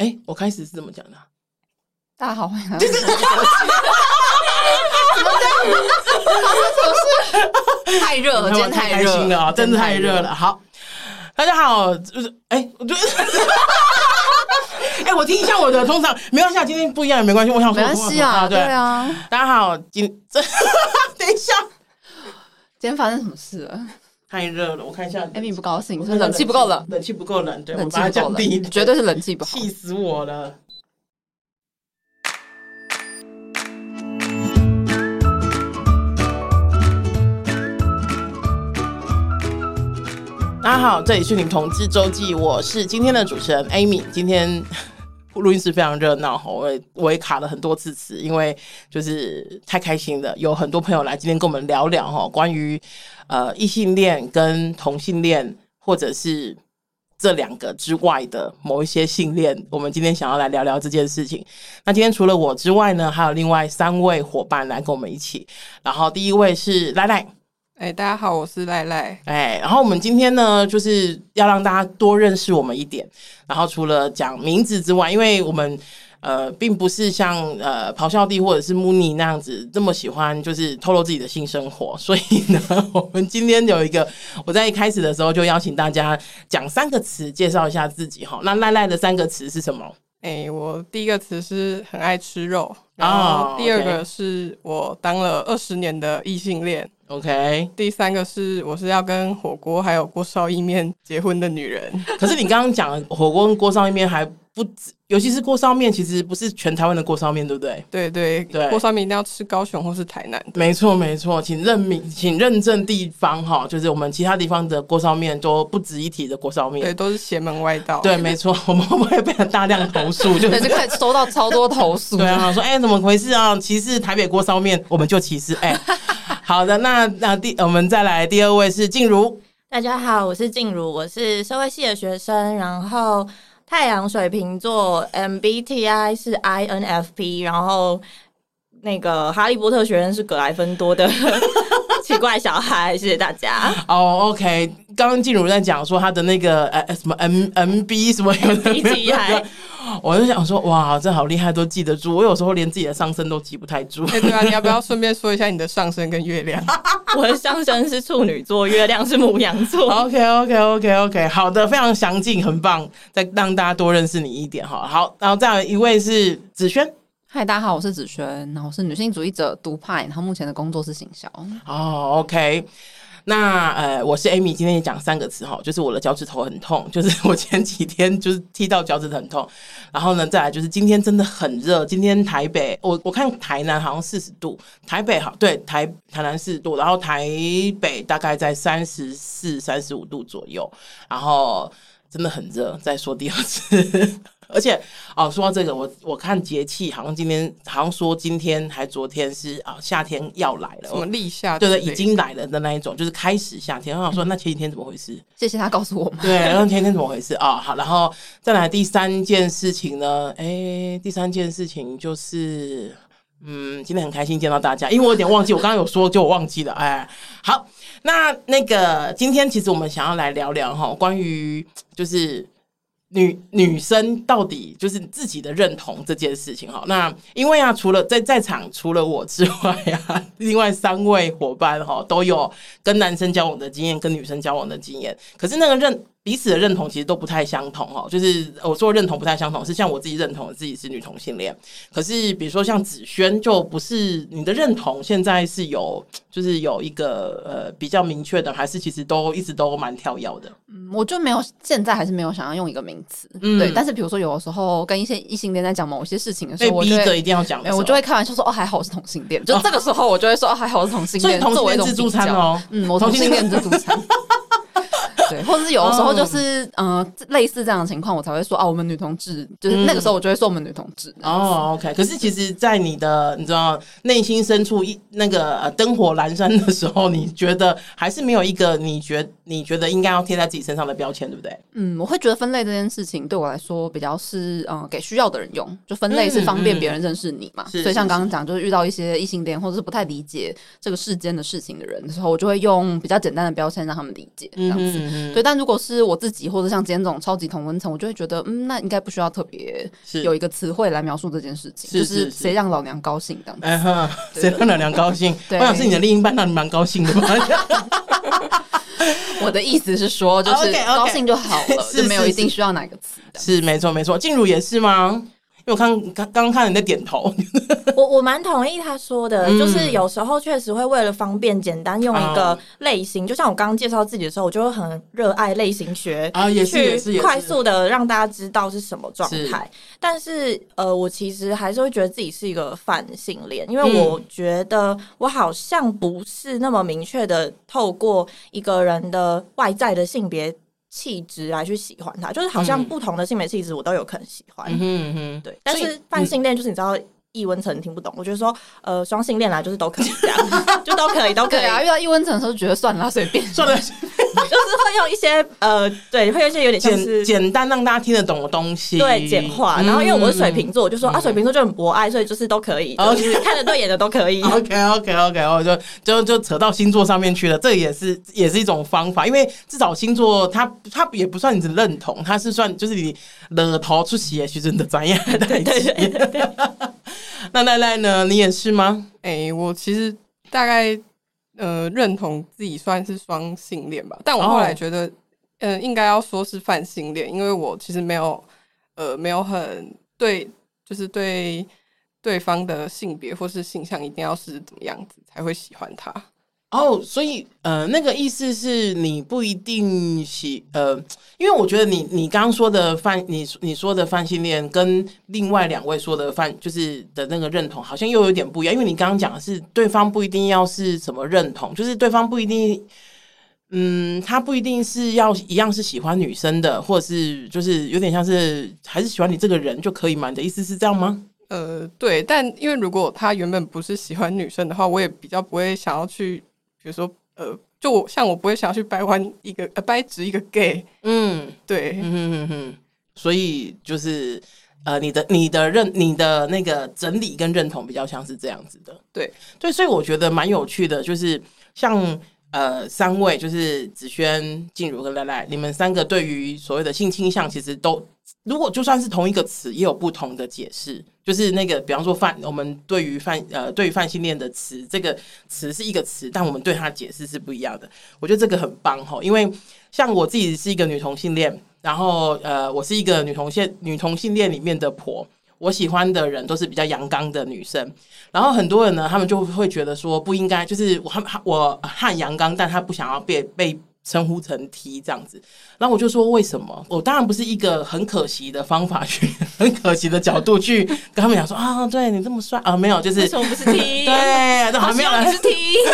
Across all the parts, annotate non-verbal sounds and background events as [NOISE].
哎，我开始是怎么讲的？大家好，欢迎来到什么事？[LAUGHS] 太热了，今天太热了，真的太热了。好，大家好，就是哎，我觉得，哎，我听一下我的，通常没关系，今天不一样也没关系，我想说没关系啊，对啊。大家好，今 [LAUGHS] 等一下，今天发生什么事了？太热了，我看一下。艾米不高兴，说冷气不够冷，冷气不够冷，对，冷气不够冷，绝对是冷气不好，[LAUGHS] 气死我了。大家好，这里是女同志周记，我是今天的主持人 Amy。今天 [LAUGHS] 录音室非常热闹，我也我也卡了很多次词，因为就是太开心了，有很多朋友来今天跟我们聊聊哈，关于呃异性恋跟同性恋，或者是这两个之外的某一些性恋，我们今天想要来聊聊这件事情。那今天除了我之外呢，还有另外三位伙伴来跟我们一起。然后第一位是赖赖。哎、欸，大家好，我是赖赖。哎，然后我们今天呢，就是要让大家多认识我们一点。然后除了讲名字之外，因为我们呃，并不是像呃咆哮帝或者是慕尼那样子这么喜欢就是透露自己的性生活，所以呢，[LAUGHS] 我们今天有一个，我在一开始的时候就邀请大家讲三个词，介绍一下自己哈。那赖赖的三个词是什么？哎、欸，我第一个词是很爱吃肉，然后第二个是我当了二十年的异性恋。OK，第三个是我是要跟火锅还有锅烧意面结婚的女人。可是你刚刚讲火锅跟锅烧意面还不止，尤其是锅烧面，其实不是全台湾的锅烧面，对不对？对对对，锅烧面一定要吃高雄或是台南。没错没错，请认明，请认证地方哈，就是我们其他地方的锅烧面都不值一提的锅烧面，对，都是邪门歪道。对，没错，我们会不会被大量投诉？就是，就可以收到超多投诉。对啊，说哎、欸，怎么回事啊？歧视台北锅烧面，我们就歧视哎。欸 [LAUGHS] 好的，那那第我们再来第二位是静茹。大家好，我是静茹，我是社会系的学生，然后太阳水瓶座，MBTI 是 INFP，然后那个哈利波特学院是格莱芬多的 [LAUGHS] 奇怪小孩，谢谢大家。哦、oh,，OK，刚刚静茹在讲说他的那个呃什么 M MB 什么有的没有的。[LAUGHS] 我就想说，哇，这好厉害，都记得住。我有时候连自己的上身都记不太住。欸、对啊，你要不要顺便说一下你的上身跟月亮？[LAUGHS] 我的上身是处女座，月亮是母羊座。[LAUGHS] OK，OK，OK，OK，okay, okay, okay, 好的，非常详尽，很棒。再让大家多认识你一点哈。好，然后再有一位是子萱。嗨，大家好，我是子萱，然后我是女性主义者独派，然后目前的工作是行销。哦，OK。那呃，我是 Amy，今天也讲三个词哈，就是我的脚趾头很痛，就是 [LAUGHS] 我前几天就是踢到脚趾头很痛，然后呢，再来就是今天真的很热，今天台北我我看台南好像四十度，台北好对台台南四十度，然后台北大概在三十四、三十五度左右，然后真的很热，再说第二次。而且哦，说到这个，我我看节气，好像今天好像说今天还昨天是啊，夏天要来了，什么立夏？对对，已经来了的那一种，就是开始夏天。我想说，那前几天怎么回事？谢谢他告诉我们。对，然后前几天怎么回事啊？好，然后再来第三件事情呢？哎，第三件事情就是，嗯，今天很开心见到大家，因为我有点忘记，我刚刚有说就我忘记了。哎，好，那那个今天其实我们想要来聊聊哈，关于就是。女女生到底就是自己的认同这件事情哈，那因为啊，除了在在场除了我之外啊，[LAUGHS] 另外三位伙伴哈都有跟男生交往的经验，跟女生交往的经验，可是那个认。彼此的认同其实都不太相同哦，就是我说认同不太相同，是像我自己认同自己是女同性恋，可是比如说像子轩就不是你的认同，现在是有就是有一个呃比较明确的，还是其实都一直都蛮跳跃的？嗯，我就没有现在还是没有想要用一个名词，嗯，对。但是比如说有的时候跟一些异性恋在讲某些事情的时候，我逼着一定要讲，我就会开玩笑说哦还好我是同性恋，就这个时候我就会说哦还好我是同性恋，作为一种自助餐哦，嗯，我同性恋自助餐。[LAUGHS] 对，[LAUGHS] 或者是有的时候就是嗯、呃，类似这样的情况，我才会说啊，我们女同志就是那个时候，我就会说我们女同志。哦，OK。可是其实，在你的你知道内心深处一那个灯火阑珊的时候，你觉得还是没有一个你觉你觉得应该要贴在自己身上的标签，对不对？嗯，我会觉得分类这件事情对我来说比较是嗯、呃，给需要的人用，就分类是方便别人认识你嘛。嗯嗯、所以像刚刚讲，就是遇到一些异性恋或者是不太理解这个世间的事情的人的时候，我就会用比较简单的标签让他们理解这样子。嗯嗯，对。但如果是我自己，或者像今天这种超级同温层，我就会觉得，嗯，那应该不需要特别有一个词汇来描述这件事情，就是谁让老娘高兴这样子。嗯哼，谁让老娘高兴？[LAUGHS] 我想是你的另一半让你蛮高兴的吗？[LAUGHS] 我的意思是说，就是高兴就好了，[LAUGHS] 就没有一定需要哪个词。是没错没错，静茹也是吗？因为我看刚刚看你在点头，[LAUGHS] 我我蛮同意他说的，嗯、就是有时候确实会为了方便简单用一个类型，哦、就像我刚刚介绍自己的时候，我就会很热爱类型学啊，也是去快速的让大家知道是什么状态。是。但是呃，我其实还是会觉得自己是一个反性恋，因为我觉得我好像不是那么明确的透过一个人的外在的性别。气质来去喜欢他，就是好像不同的性别气质我都有可能喜欢，嗯哼哼，对。但是泛性恋就是你知道。异温层听不懂，我觉得说，呃，双性恋来就是都可以这样，[LAUGHS] 就都可以，都可以啊。遇到易温层的时候，觉得算了，随便，算了，就是会用一些呃，对，会用一些有点简简单让大家听得懂的东西，对，简化。然后因为我是水瓶座，我就说啊，水瓶座就很博爱，所以就是都可以，就是看得对眼的都可以。[LAUGHS] OK，OK，OK，我就就就扯到星座上面去了，这也是也是一种方法，因为至少星座它它也不算你的认同，它是算就是你惹头出血其实的专业的对对对。[LAUGHS] 那赖赖呢？你也是吗？哎、欸，我其实大概呃认同自己算是双性恋吧，但我后来觉得，嗯、哦呃，应该要说是泛性恋，因为我其实没有呃没有很对，就是对对方的性别或是性向一定要是怎么样子才会喜欢他。哦所以呃，那个意思是你不一定喜呃，因为我觉得你你刚刚说的泛你你说的泛性恋跟另外两位说的泛就是的那个认同好像又有点不一样，因为你刚刚讲的是对方不一定要是什么认同，就是对方不一定，嗯，他不一定是要一样是喜欢女生的，或者是就是有点像是还是喜欢你这个人就可以吗？你的意思是这样吗？呃，对，但因为如果他原本不是喜欢女生的话，我也比较不会想要去。比如说，呃，就我像我不会想要去掰弯一个呃掰直一个 gay，嗯，对，嗯哼哼哼，所以就是呃，你的你的认你的那个整理跟认同比较像是这样子的，对。对，所以我觉得蛮有趣的，就是像呃三位就是子轩、静茹跟赖赖，你们三个对于所谓的性倾向，其实都如果就算是同一个词，也有不同的解释。就是那个，比方说泛，我们对于泛呃，对于泛性恋的词，这个词是一个词，但我们对它解释是不一样的。我觉得这个很棒哈，因为像我自己是一个女同性恋，然后呃，我是一个女同性女同性恋里面的婆，我喜欢的人都是比较阳刚的女生，然后很多人呢，他们就会觉得说不应该，就是我我汉阳刚，但他不想要被被。称呼成 T 这样子，然后我就说为什么？我当然不是一个很可惜的方法去，[LAUGHS] 很可惜的角度去跟他们讲说啊，对你这么帅啊，没有，就是为什么不是 T？[LAUGHS] 对，都还没有人是 T。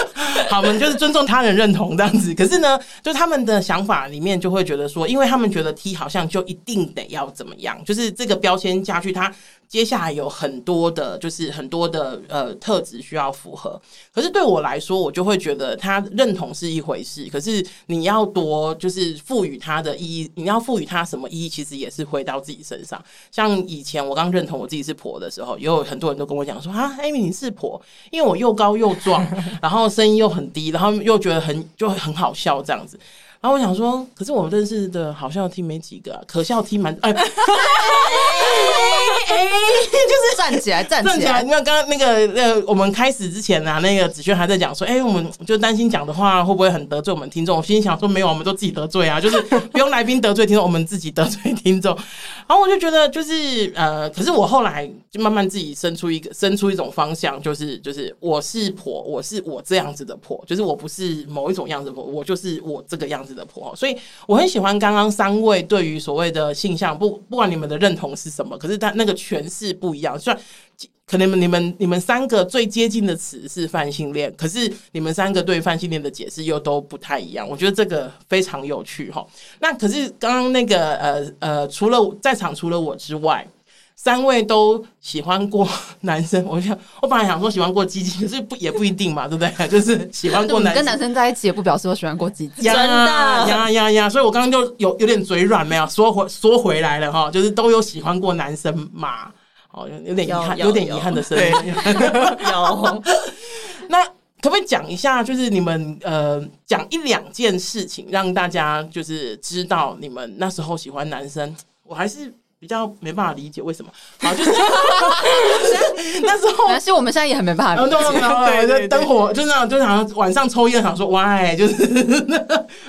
[LAUGHS] 好，我们就是尊重他人认同这样子。可是呢，就他们的想法里面就会觉得说，因为他们觉得 T 好像就一定得要怎么样，就是这个标签加去他。接下来有很多的，就是很多的呃特质需要符合。可是对我来说，我就会觉得他认同是一回事，可是你要多就是赋予他的意义，你要赋予他什么意义，其实也是回到自己身上。像以前我刚认同我自己是婆的时候，也有很多人都跟我讲说啊，Amy 你是婆，因为我又高又壮，[LAUGHS] 然后声音又很低，然后又觉得很就很好笑这样子。然后我想说，可是我们认识的好笑听没几个，啊，可笑听蛮哎，哎，[LAUGHS] 就是站起来，站起来。起来你看刚刚那个那个，我们开始之前啊，那个子轩还在讲说，哎，我们就担心讲的话会不会很得罪我们听众？我心里想说，没有，我们都自己得罪啊，就是不用来宾得罪听众，我们自己得罪听众。然后我就觉得，就是呃，可是我后来就慢慢自己生出一个，生出一种方向，就是就是我是婆，我是我这样子的婆，就是我不是某一种样子的婆，我就是我这个样子的破。所以我很喜欢刚刚三位对于所谓的性向，不不管你们的认同是什么，可是他那个诠释不一样。虽然可能你们你们三个最接近的词是泛性恋，可是你们三个对泛性恋的解释又都不太一样。我觉得这个非常有趣哈。那可是刚刚那个呃呃，除了在场除了我之外，三位都喜欢过 [LAUGHS] 男生。我想我本来想说喜欢过鸡鸡，可是不也不一定嘛，对不对？[LAUGHS] 就是喜欢过男生跟男生在一起，也不表示我喜欢过鸡鸡。真的呀呀呀！所以我刚刚就有有点嘴软，没有说回说回来了哈，就是都有喜欢过男生嘛。哦，有点遗憾，有，点遗憾的声音。[LAUGHS] 有。那可不可以讲一下，就是你们呃讲一两件事情，让大家就是知道你们那时候喜欢男生？我还是。比较没办法理解为什么，好，就是 [LAUGHS] 那时候，但是我们现在也很没办法理解，对对对，灯 [LAUGHS] 火就是那种，就好像晚上抽烟，想说哇，就是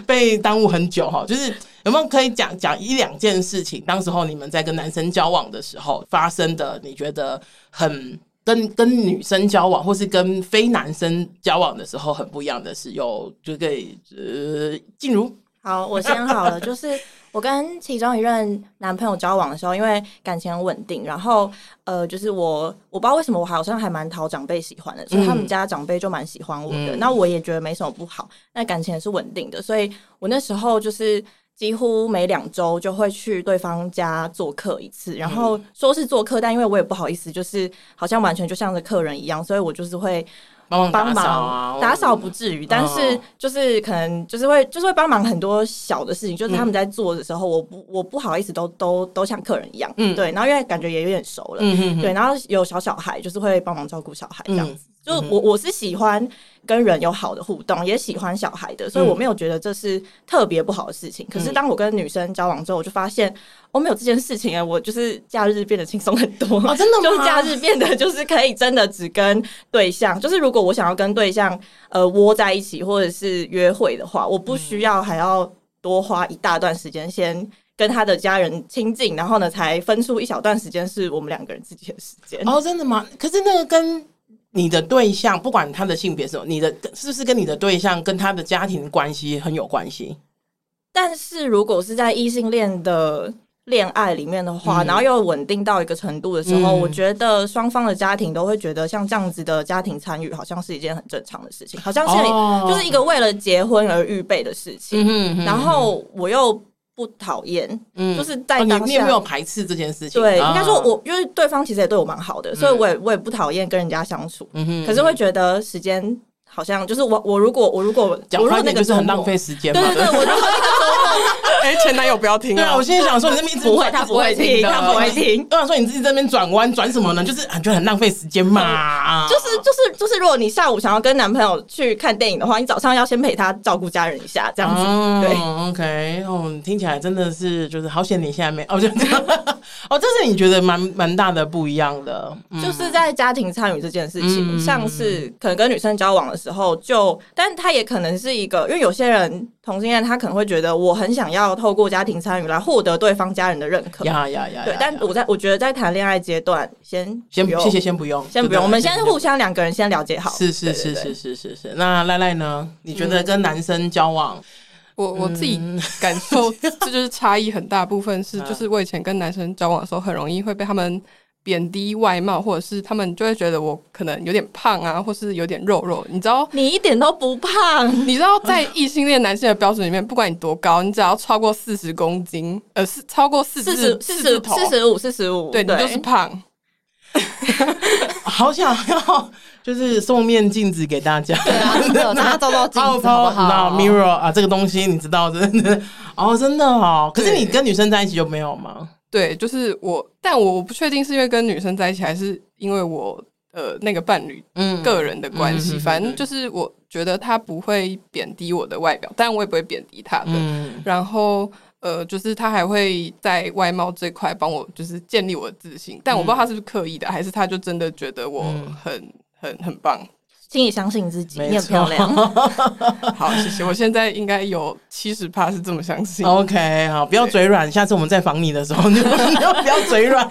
被耽误很久哈。就是有没有可以讲讲一两件事情？当时候你们在跟男生交往的时候发生的，你觉得很跟跟女生交往，或是跟非男生交往的时候很不一样的事，有就可以呃，静茹，[LAUGHS] 好，我先好了，就是。我跟其中一任男朋友交往的时候，因为感情很稳定，然后呃，就是我我不知道为什么我好像还蛮讨长辈喜欢的，所以他们家长辈就蛮喜欢我的。嗯、那我也觉得没什么不好，那感情也是稳定的，所以我那时候就是几乎每两周就会去对方家做客一次，然后说是做客，但因为我也不好意思，就是好像完全就像个客人一样，所以我就是会。帮忙打扫啊，打扫不至于，但是就是可能就是会就是会帮忙很多小的事情，就是他们在做的时候，我不我不好意思都都都像客人一样，嗯，对，然后因为感觉也有点熟了，嗯，对，然后有小小孩，就是会帮忙照顾小孩这样子。就我我是喜欢跟人有好的互动，也喜欢小孩的，所以我没有觉得这是特别不好的事情。可是当我跟女生交往之后，我就发现我没有这件事情啊，我就是假日变得轻松很多。哦，真的吗？就是假日变得就是可以真的只跟对象，就是如果我想要跟对象呃窝在一起或者是约会的话，我不需要还要多花一大段时间先跟他的家人亲近，然后呢才分出一小段时间是我们两个人自己的时间。哦，真的吗？可是那个跟你的对象，不管他的性别是什么，你的是不是跟你的对象跟他的家庭关系很有关系？但是如果是在异性恋的恋爱里面的话，嗯、然后又稳定到一个程度的时候，嗯、我觉得双方的家庭都会觉得像这样子的家庭参与，好像是一件很正常的事情，好像是就是一个为了结婚而预备的事情。哦、然后我又。不讨厌，嗯，就是在当下，你有没有排斥这件事情？对，应该说，我因为对方其实也对我蛮好的，所以我也我也不讨厌跟人家相处，嗯哼，可是会觉得时间。好像就是我，我如果我如果我如果那个是很浪费时间，对对对，我就哎，前男友不要听。对啊，我心里想说，你这边一直不会，他不会听，他不会听。我想说，你自己这边转弯转什么呢？就是觉得很浪费时间嘛。就是就是就是，如果你下午想要跟男朋友去看电影的话，你早上要先陪他照顾家人一下，这样子。对，OK，哦，听起来真的是就是好险，你现在没哦，就这样。[LAUGHS] 哦，这是你觉得蛮蛮大的不一样的，就是在家庭参与这件事情，像是可能跟女生交往的时候。时候就，但他也可能是一个，因为有些人同性恋，他可能会觉得我很想要透过家庭参与来获得对方家人的认可。呀呀呀！对，但我在我觉得在谈恋爱阶段，先先谢谢，先不用，先不用，我们先互相两个人先了解好。是是是是是是是。那赖赖呢？你觉得跟男生交往，我我自己感受，这就是差异很大部分是，[LAUGHS] 就是我以前跟男生交往的时候，很容易会被他们。贬低外貌，或者是他们就会觉得我可能有点胖啊，或是有点肉肉。你知道，你一点都不胖。[LAUGHS] 你知道，在异性恋男性的标准里面，不管你多高，你只要超过四十公斤，呃，是超过四十四十四十五四十五，对，你就是胖。[LAUGHS] 好想要就是送面镜子给大家，[LAUGHS] 对啊，拿照照镜子好不好？Mirror 啊，这个东西你知道，真的哦，真的哦。可是你跟女生在一起就没有吗？对，就是我，但我我不确定是因为跟女生在一起，还是因为我呃那个伴侣嗯个人的关系。嗯、反正就是我觉得他不会贬低我的外表，但我也不会贬低他的。嗯、然后呃，就是他还会在外貌这块帮我，就是建立我的自信。但我不知道他是不是刻意的，还是他就真的觉得我很、嗯、很很棒。请你相信自己，你很漂亮。[LAUGHS] 好，谢谢。我现在应该有七十趴是这么相信。OK，好，不要嘴软。下次我们再访你的时候，你不要嘴软。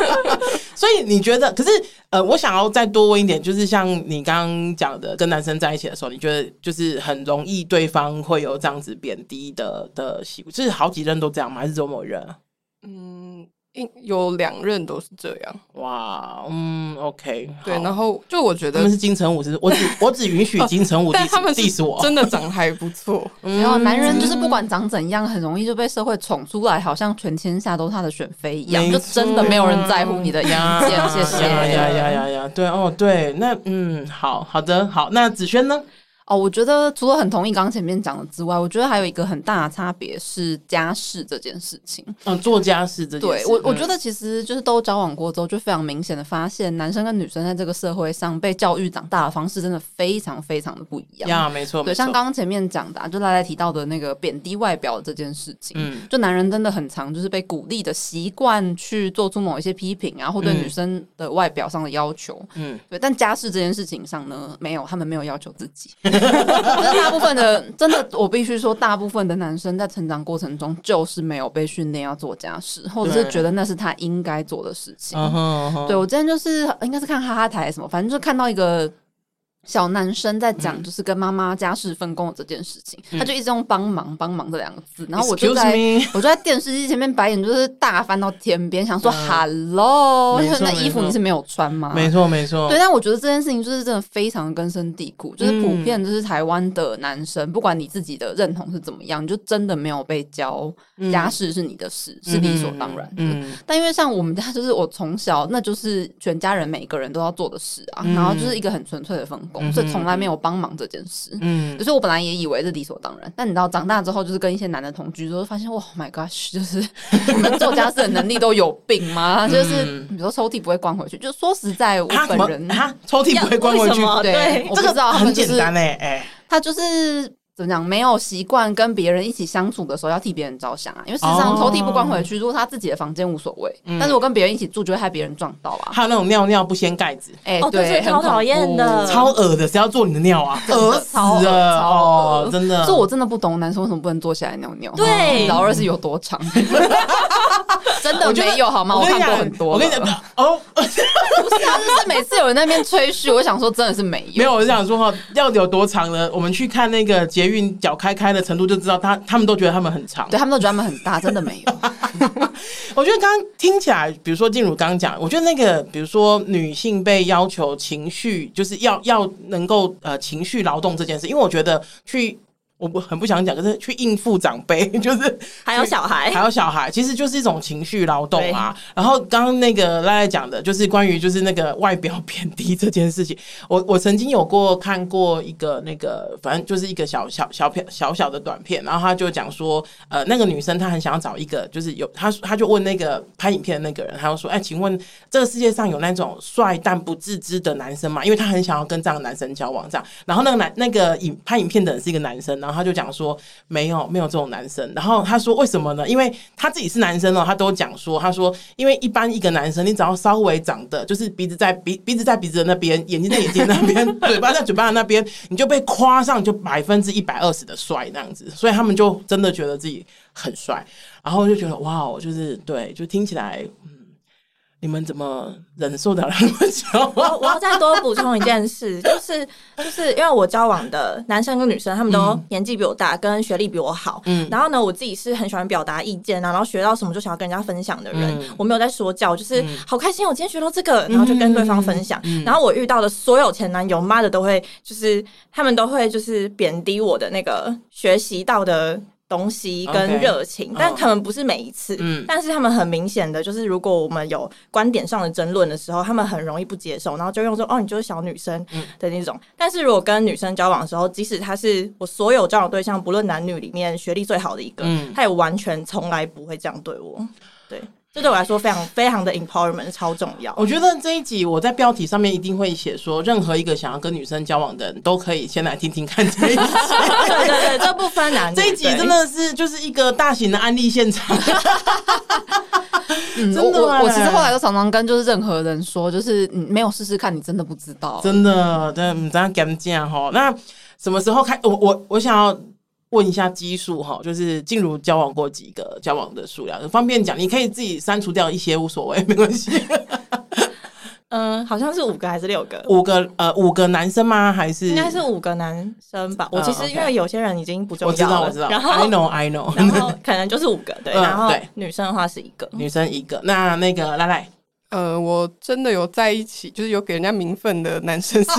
[LAUGHS] 所以你觉得？可是呃，我想要再多问一点，就是像你刚刚讲的，跟男生在一起的时候，你觉得就是很容易对方会有这样子贬低的的习惯，就是好几任都这样吗？还是只有某一任？嗯。有两任都是这样，哇，嗯，OK，对，然后就我觉得他们是金城武，是我只 [LAUGHS] 我只允许金城武，但他们 diss 我，真的长得还不错。[LAUGHS] 然后男人就是不管长怎样，很容易就被社会宠出来，好像全天下都是他的选妃一样，就真的没有人在乎你的意见。谢谢，呀呀呀呀呀，对哦，对，那嗯，好好的，好，那子轩呢？哦，我觉得除了很同意刚刚前面讲的之外，我觉得还有一个很大的差别是家事这件事情。嗯，做家事这件事，对我我觉得其实就是都交往过之后，就非常明显的发现，男生跟女生在这个社会上被教育长大的方式真的非常非常的不一样。呀，没错，对，像刚刚前面讲的、啊，就大家提到的那个贬低外表这件事情，嗯，就男人真的很常就是被鼓励的习惯去做出某一些批评啊，或对女生的外表上的要求，嗯，对，但家事这件事情上呢，没有，他们没有要求自己。[LAUGHS] [LAUGHS] 大部分的，真的，我必须说，大部分的男生在成长过程中就是没有被训练要做家事，或者是觉得那是他应该做的事情。对，我之前就是应该是看哈哈台什么，反正就看到一个。小男生在讲，就是跟妈妈家事分工的这件事情，嗯、他就一直用帮忙“帮忙”“”这两个字，然后我就在我就在电视机前面白眼就是大翻到天边，想说 “hello”，那衣服你是没有穿吗？没错，没错。对，但我觉得这件事情就是真的非常根深蒂固，就是普遍就是台湾的男生，嗯、不管你自己的认同是怎么样，你就真的没有被教家事是你的事，嗯、是理所当然的。嗯、但因为像我们家，就是我从小那就是全家人每个人都要做的事啊，嗯、然后就是一个很纯粹的分工。所以从来没有帮忙这件事，嗯，所以我本来也以为是理所当然，但你知道长大之后，就是跟一些男的同居之后，发现哇，My gosh，就是 [LAUGHS] 你们做家事的能力都有病吗？就是比如说抽屉不会关回去，就说实在，我本人啊，抽屉不会关回去，对，这个知道很简单嘞，哎，他就是。怎么讲？没有习惯跟别人一起相处的时候，要替别人着想啊。因为事实上，抽屉不关回去，如果他自己的房间无所谓，但是我跟别人一起住，就会害别人撞到啊。还有那种尿尿不掀盖子，哎，对，超讨厌的，超恶的，谁要做你的尿啊？[LAUGHS] 恶 [LAUGHS] 死了哦，真的。这我真的不懂，男生为什么不能坐下来尿尿？对，老二是有多长？[LAUGHS] 真的没有好吗？我看过很多。我跟你讲哦，不是，就是每次有人在那边吹嘘，我想说真的是没有。没有，我是想说哈，要有多长呢？我们去看那个捷运脚开开的程度，就知道他他们都觉得他们很长，对，他们都觉得他们很大，真的没有。[LAUGHS] 我觉得刚刚听起来，比如说静茹刚刚讲，我觉得那个，比如说女性被要求情绪，就是要要能够呃情绪劳动这件事，因为我觉得去。我不很不想讲，可是去应付长辈，[LAUGHS] 就是还有小孩，还有小孩，其实就是一种情绪劳动啊。然后刚刚那个赖赖讲的，就是关于就是那个外表贬低这件事情。我 [LAUGHS] 我曾经有过看过一个那个，反正就是一个小小小片小小的短片，然后他就讲说，呃，那个女生她很想要找一个，就是有他他就问那个拍影片的那个人，他就说，哎，请问这个世界上有那种帅但不自知的男生吗？因为他很想要跟这样的男生交往，这样。然后那个男那个影拍影片的人是一个男生。然后他就讲说没有没有这种男生，然后他说为什么呢？因为他自己是男生哦，他都讲说，他说因为一般一个男生，你只要稍微长得就是鼻子在鼻鼻子在鼻子的那边，眼睛在眼睛那边，[LAUGHS] 嘴巴在嘴巴的那边，你就被夸上就百分之一百二十的帅那样子，所以他们就真的觉得自己很帅，然后就觉得哇，就是对，就听起来。你们怎么忍受得了那么久？我我要再多补充一件事，[LAUGHS] 就是就是因为我交往的男生跟女生，他们都年纪比我大，跟学历比我好。嗯，然后呢，我自己是很喜欢表达意见啊，然后学到什么就想要跟人家分享的人。我没有在说教，就是好开心，我今天学到这个，然后就跟对方分享。然后我遇到的所有前男友，妈的都会就是他们都会就是贬低我的那个学习到的。东西跟热情，Okay. 但可能不是每一次。嗯，但是他们很明显的就是，如果我们有观点上的争论的时候，他们很容易不接受，然后就用说：“哦，你就是小女生的那种。嗯”但是如果跟女生交往的时候，即使他是我所有交往对象，不论男女里面学历最好的一个，嗯，他也完全从来不会这样对我。对。这对我来说非常非常的 empowerment 超重要。我觉得这一集我在标题上面一定会写说，任何一个想要跟女生交往的人都可以先来听听看这一集。对对对，这不分男女。这一集真的是就是一个大型的案例现场。嗯，真的我我其实后来都常常跟就是任何人说，就是你没有试试看，你真的不知道。真的，对，你这样讲讲哈。那什么时候开？我我我想要。问一下基数哈，就是静茹交往过几个交往的数量，方便讲，你可以自己删除掉一些无所谓，没关系。[LAUGHS] 嗯，好像是五个还是六个？五个呃，五个男生吗？还是应该是五个男生吧？我其实因为有些人已经不重要了，我知道，我知道。然后 I know I know，然后可能就是五个对，然后女生的话是一个，女生一个。那那个赖赖。呃，我真的有在一起，就是有给人家名分的男生是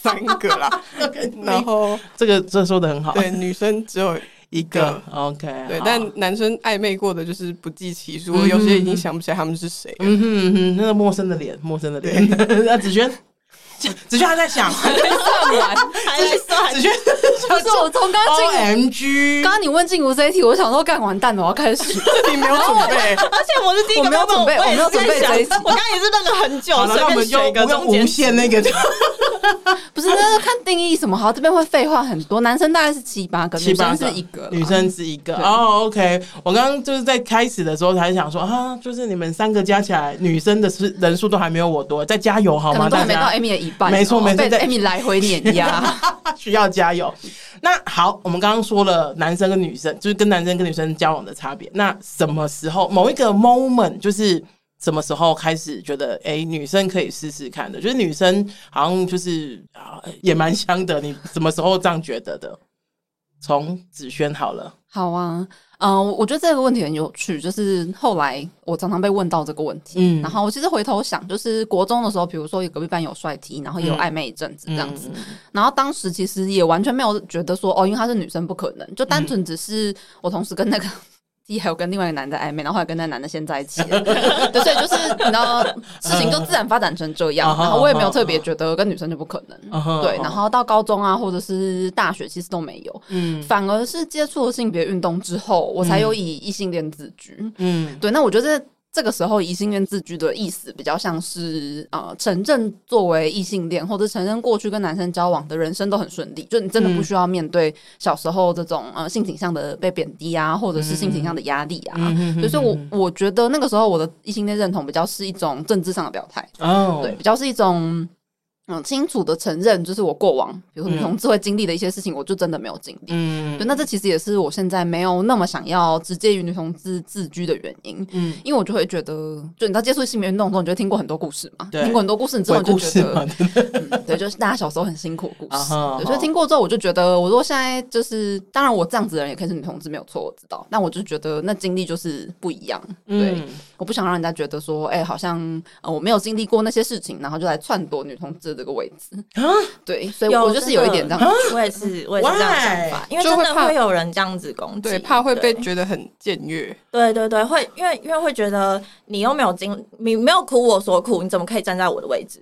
三个啦。[LAUGHS] 然后这个这说的很好，对，女生只有一个。OK，对，但男生暧昧过的就是不计其数，有些已经想不起来他们是谁。嗯哼嗯哼，那个陌生的脸，陌生的脸。那 [LAUGHS] 子轩，子轩还在想，[LAUGHS] 还在算完，[LAUGHS] 还在算。子轩不是我从刚刚进 OMG，刚刚你问静茹这一题，我想说干完蛋了，我要开始。[LAUGHS] 你没有准备，而且我是第一个没有准备，我没有准备这一题。我刚刚也是愣了很久，好了，那我们用用无限那个。不是，那看定义什么好？这边会废话很多。男生大概是七八个，女生是一个，女生是一个。哦，OK。我刚刚就是在开始的时候才想说啊，就是你们三个加起来，女生的是人数都还没有我多，再加油好吗？都还没到 Amy 的一半，没错没错，被艾米来回碾压，[LAUGHS] 需要加油。那好，我们刚刚说了男生跟女生，就是跟男生跟女生交往的差别。那什么时候某一个 moment 就是？什么时候开始觉得哎，女生可以试试看的？就是女生好像就是啊，也蛮香的。你什么时候这样觉得的？从子萱好了，好啊，嗯、呃，我觉得这个问题很有趣。就是后来我常常被问到这个问题，嗯，然后我其实回头想，就是国中的时候，比如说有隔壁班有帅 T，然后也有暧昧一阵子这样子，嗯、然后当时其实也完全没有觉得说哦，因为她是女生不可能，就单纯只是我同时跟那个。第一还有跟另外一个男的暧昧，然后后来跟那男的先在一起了，[LAUGHS] 对，所以就是你知道事情就自然发展成这样，然后我也没有特别觉得跟女生就不可能，对，然后到高中啊或者是大学其实都没有，嗯，反而是接触了性别运动之后，我才有以异性恋自居，嗯，对，那我觉得。这个时候，异性恋自居的意思比较像是呃，承认作为异性恋，或者承认过去跟男生交往的人生都很顺利，就你真的不需要面对小时候这种呃性倾向的被贬低啊，或者是性倾向的压力啊。所以说我我觉得那个时候我的异性恋认同比较是一种政治上的表态，哦，对，比较是一种。嗯，清楚的承认，就是我过往，比如说女同志会经历的一些事情，我就真的没有经历。嗯，对，那这其实也是我现在没有那么想要直接与女同志自居的原因。嗯，因为我就会觉得，就你知道接触性别运动之后，你就会听过很多故事嘛，对听过很多故事，你之后就觉得，嗯，对，就是大家小时候很辛苦的故事。Uh 对，所以听过之后，我就觉得，我说现在就是，当然我这样子的人也可以是女同志，没有错，我知道。但我就觉得那经历就是不一样。对，嗯，我不想让人家觉得说，哎，好像呃我没有经历过那些事情，然后就来篡夺女同志这个位置啊，对，所以我就是有一点这样，我也是，我也是这样想法，因为真的会有人这样子攻击，对，怕会被觉得很僭越，对对对，会因为因为会觉得你又没有经，你没有苦我所苦，你怎么可以站在我的位置？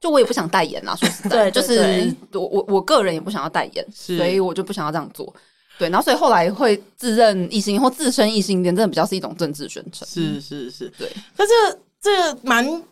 就我也不想代言啊，说实在，[LAUGHS] 就是我我我个人也不想要代言，所以我就不想要这样做，对，然后所以后来会自认异性或自称异性恋，真的比较是一种政治宣传，是是是，对，可是这蛮。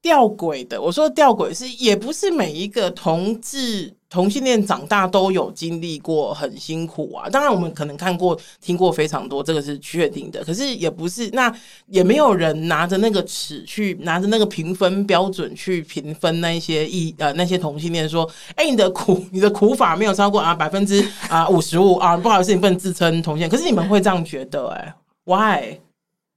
吊诡的，我说吊诡是也不是每一个同志同性恋长大都有经历过很辛苦啊。当然，我们可能看过、听过非常多，这个是确定的。可是也不是，那也没有人拿着那个尺去拿着那个评分标准去评分那一些异呃那些同性恋说，哎、欸，你的苦你的苦法没有超过啊百分之啊五十五啊，不好意思，你不能自称同性恋。可是你们会这样觉得、欸？哎，why？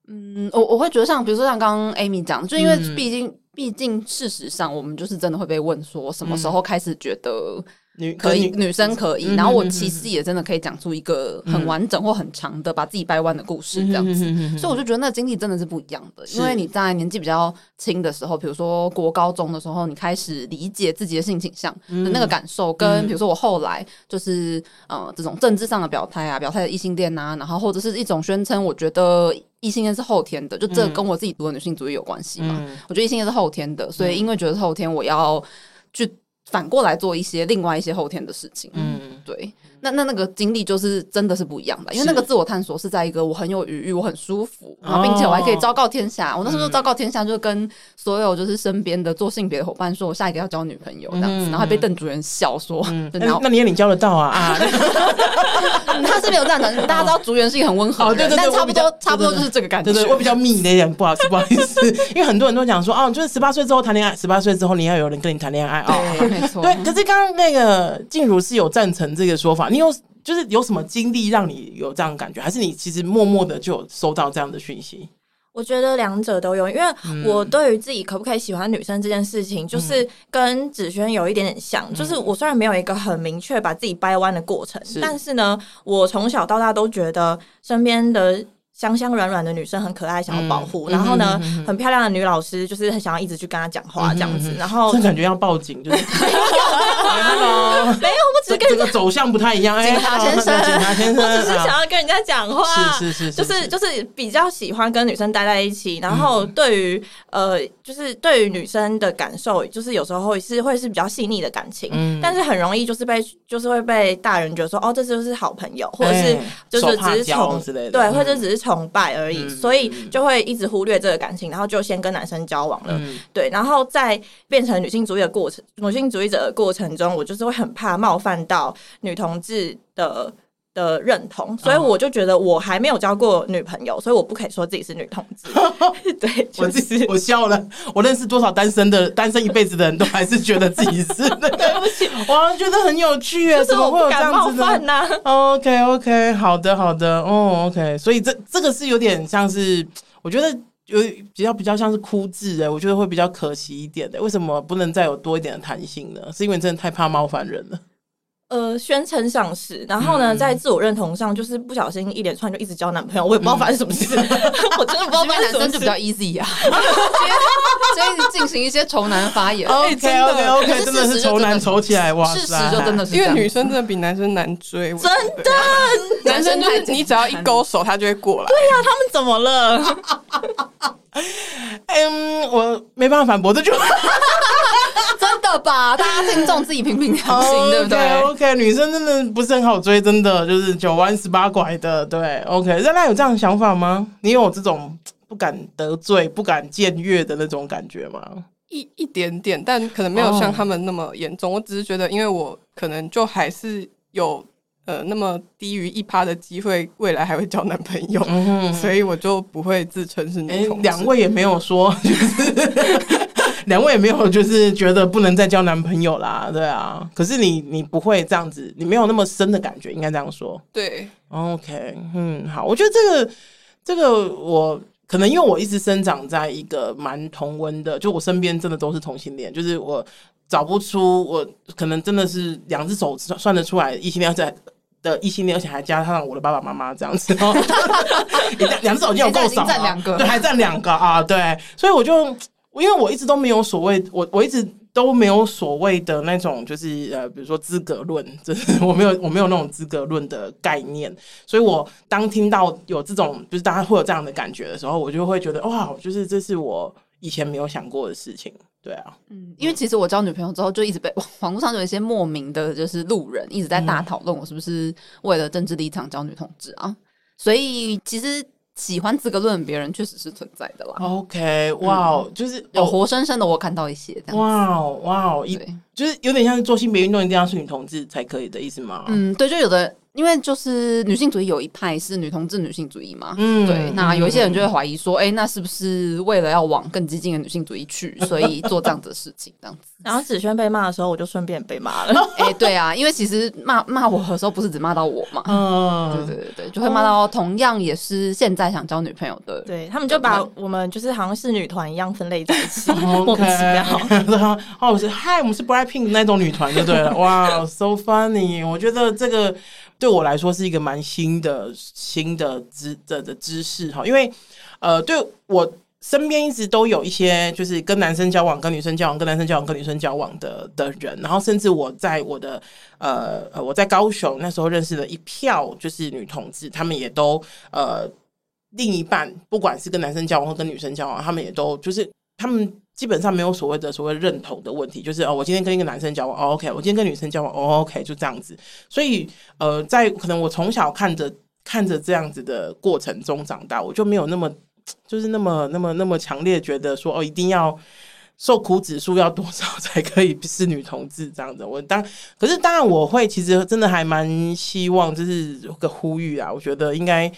嗯，我我会觉得像比如说像刚刚 Amy 讲，就因为毕竟。嗯毕竟，事实上，我们就是真的会被问说，什么时候开始觉得女可以，女生可以。然后我其实也真的可以讲出一个很完整或很长的把自己掰弯的故事，这样子。所以我就觉得那经历真的是不一样的。因为你在年纪比较轻的时候，比如说国高中的时候，你开始理解自己的性倾向的那个感受，跟比如说我后来就是呃这种政治上的表态啊，表态的异性恋啊，然后或者是一种宣称，我觉得。异性恋是后天的，就这跟我自己读的女性主义有关系嘛？嗯、我觉得异性恋是后天的，所以因为觉得是后天，我要去反过来做一些另外一些后天的事情。嗯，对。那那那个经历就是真的是不一样的，因为那个自我探索是在一个我很有余裕，我很舒服，然后并且我还可以昭告天下。我那时候昭告天下，就跟所有就是身边的做性别的伙伴说，我下一个要交女朋友这样子，然后还被邓主任笑说，那那你也领教得到啊啊！[LAUGHS] 他是没有这样讲，大家知道竹园是一个很温和，对对对，但差不多差不多就是这个感觉。对对，我比较密的一点，不好意思不好意思，因为很多人都讲说，哦，就是十八岁之后谈恋爱，十八岁之后你要有人跟你谈恋爱啊，没错。对，可是刚刚那个静茹是有赞成这个说法，你有？就是有什么经历让你有这样的感觉，还是你其实默默的就有收到这样的讯息？我觉得两者都有，因为我对于自己可不可以喜欢女生这件事情，就是跟子轩有一点点像。嗯、就是我虽然没有一个很明确把自己掰弯的过程，是但是呢，我从小到大都觉得身边的。香香软软的女生很可爱，想要保护。然后呢，很漂亮的女老师就是很想要一直去跟她讲话这样子。然后感觉要报警，就是 [LAUGHS] 没有，没有，我只跟这个走向不太一样。警察先生，警察先生，[LAUGHS] 我只是想要跟人家讲话，是是是，就是就是比较喜欢跟女生待在一起。然后对于呃，就是对于女生的感受，就是有时候会是会是比较细腻的感情，但是很容易就是被就是会被大人觉得说哦，这就是好朋友，或者是就是只是宠之类的对，或者只是从。崇拜而已，所以就会一直忽略这个感情，然后就先跟男生交往了。嗯、对，然后在变成女性主义的过程，女性主义者的过程中，我就是会很怕冒犯到女同志的的认同，所以我就觉得我还没有交过女朋友，所以我不可以说自己是女同志。[LAUGHS] 对，就是我笑了。我认识多少单身的单身一辈子的人都还是觉得自己是。[LAUGHS] 对不起，我觉得很有趣啊，怎么会有这样子的呢？OK OK，好的好的，哦 OK，所以这这个是有点像是，我觉得有比较比较像是枯字哎，我觉得会比较可惜一点的。为什么不能再有多一点的弹性呢？是因为真的太怕冒犯人了。呃，宣称上市，然后呢，在自我认同上，就是不小心一连串就一直交男朋友，我也不知道发生什么事，[LAUGHS] [LAUGHS] 我真的不知道发生什么事。男生就比较 easy [LAUGHS] 呀，所以进行一些仇男发言。OK OK OK，真的是仇男仇起来哇！事实就真的是，因为女生真的比男生难追，真的，男生就是你只要一勾手，他就会过来。对呀，他们怎么了？嗯，我没办法反驳这句话。大家听众自己评评良心，[LAUGHS] 对不对？OK，女生真的不是很好追，真的就是九弯十八拐的。对，OK，热辣有这样的想法吗？你有这种不敢得罪、不敢僭越的那种感觉吗？一一点点，但可能没有像他们那么严重。Oh. 我只是觉得，因为我可能就还是有呃那么低于一趴的机会，未来还会交男朋友，嗯、所以我就不会自称是女同志。两、欸、位也没有说，就是。两位也没有，就是觉得不能再交男朋友啦，对啊。可是你你不会这样子，你没有那么深的感觉，应该这样说。对，OK，嗯，好。我觉得这个这个我可能因为我一直生长在一个蛮同温的，就我身边真的都是同性恋，就是我找不出我可能真的是两只手算得出来异性恋在的异性恋，而且还加上我的爸爸妈妈这样子，[LAUGHS] [LAUGHS] 两两只手已经有够少了，对，还占两个啊，对，所以我就。因为我一直都没有所谓，我我一直都没有所谓的那种，就是呃，比如说资格论，[LAUGHS] 就是我没有我没有那种资格论的概念，所以我当听到有这种，就是大家会有这样的感觉的时候，我就会觉得哇，就是这是我以前没有想过的事情，对啊，嗯，因为其实我交女朋友之后，就一直被 [LAUGHS] 网络上有一些莫名的，就是路人一直在大讨论我是不是为了政治立场交女同志啊，所以其实。喜欢资格论别人确实是存在的啦。OK，哇、wow, 嗯，就是有活生生的我看到一些这样。哇哇，一就是有点像是做性别运动一定要是女同志才可以的意思吗？嗯，对，就有的。因为就是女性主义有一派是女同志女性主义嘛，嗯，对，那有一些人就会怀疑说，哎、嗯欸，那是不是为了要往更激进的女性主义去，[LAUGHS] 所以做这样子的事情，这样子。然后子萱被骂的时候，我就顺便被骂了。[LAUGHS] [LAUGHS] 哎、欸，对啊，因为其实骂骂我的时候，不是只骂到我嘛，嗯，对对对对，就会骂到同样也是现在想交女朋友的，对他们就把我们就是好像是女团一样分类在一起，莫名其妙。哦，我是嗨，我们是 BLACKPINK 那种女团就对了，[LAUGHS] 哇，so funny，我觉得这个。对我来说是一个蛮新的新的知的的知识哈，因为呃，对我身边一直都有一些就是跟男生交往、跟女生交往、跟男生交往、跟女生交往的的人，然后甚至我在我的呃呃我在高雄那时候认识了一票就是女同志，他们也都呃另一半不管是跟男生交往或跟女生交往，他们也都就是他们。基本上没有所谓的所谓认同的问题，就是哦，我今天跟一个男生交往，，OK，我今天跟女生交往，，OK，就这样子。所以，呃，在可能我从小看着看着这样子的过程中长大，我就没有那么 [TSK] 就是那么那么那么强烈觉得说哦，一定要受苦指数要多少才可以是女同志这样子。我当可是当然我会其实真的还蛮希望，就是有个呼吁啊，我觉得应该。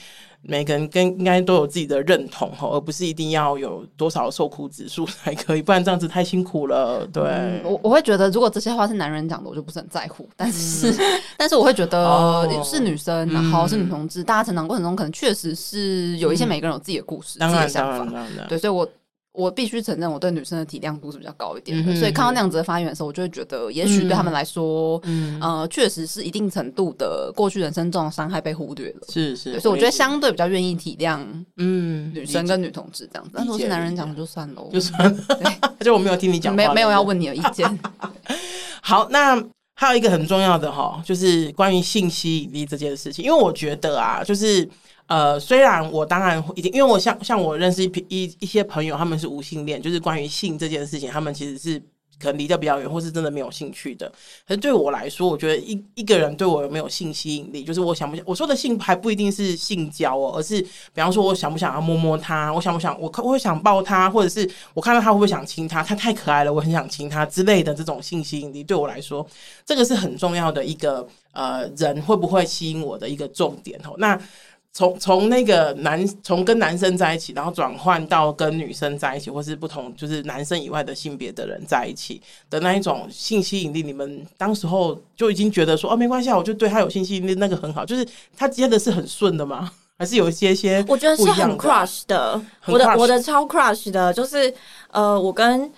每个人跟应该都有自己的认同哈，而不是一定要有多少受苦指数 [LAUGHS] 才可以，不然这样子太辛苦了。对，嗯、我我会觉得，如果这些话是男人讲的，我就不是很在乎。但是，嗯、[LAUGHS] 但是我会觉得是女生，然后是女同志，嗯、大家成长过程中可能确实是有一些每个人有自己的故事、嗯、自己的想法。对，所以我我必须承认，我对女生的体谅度是比较高一点的，嗯、所以看到那样子的发言的时候，我就会觉得，也许对他们来说，嗯，呃，确实是一定程度的过去人生中的伤害被忽略了，是是，所以我觉得相对比较愿意体谅，嗯，女生跟女同志这样子，但如果是男人讲就算了，就算了，对，[LAUGHS] 就我没有听你讲，没没有要问你的意见。[LAUGHS] 好，那还有一个很重要的哈，就是关于性吸引力这件事情，因为我觉得啊，就是。呃，虽然我当然已经，因为我像像我认识一一一些朋友，他们是无性恋，就是关于性这件事情，他们其实是可能离得比较远，或是真的没有兴趣的。可是对我来说，我觉得一一个人对我有没有性吸引力，就是我想不想，我说的性还不一定是性交哦，而是比方说我想不想要摸摸他，我想不想我我会想抱他，或者是我看到他会不会想亲他，他太可爱了，我很想亲他之类的这种性吸引力，对我来说，这个是很重要的一个呃人会不会吸引我的一个重点哦。那。从从那个男从跟男生在一起，然后转换到跟女生在一起，或是不同就是男生以外的性别的人在一起的那一种性吸引力，你们当时候就已经觉得说哦，没关系啊，我就对他有性吸引力，那个很好，就是他接的是很顺的吗？还是有一些些？我觉得是很 crush 的，我的我的超 crush 的，就是呃，我跟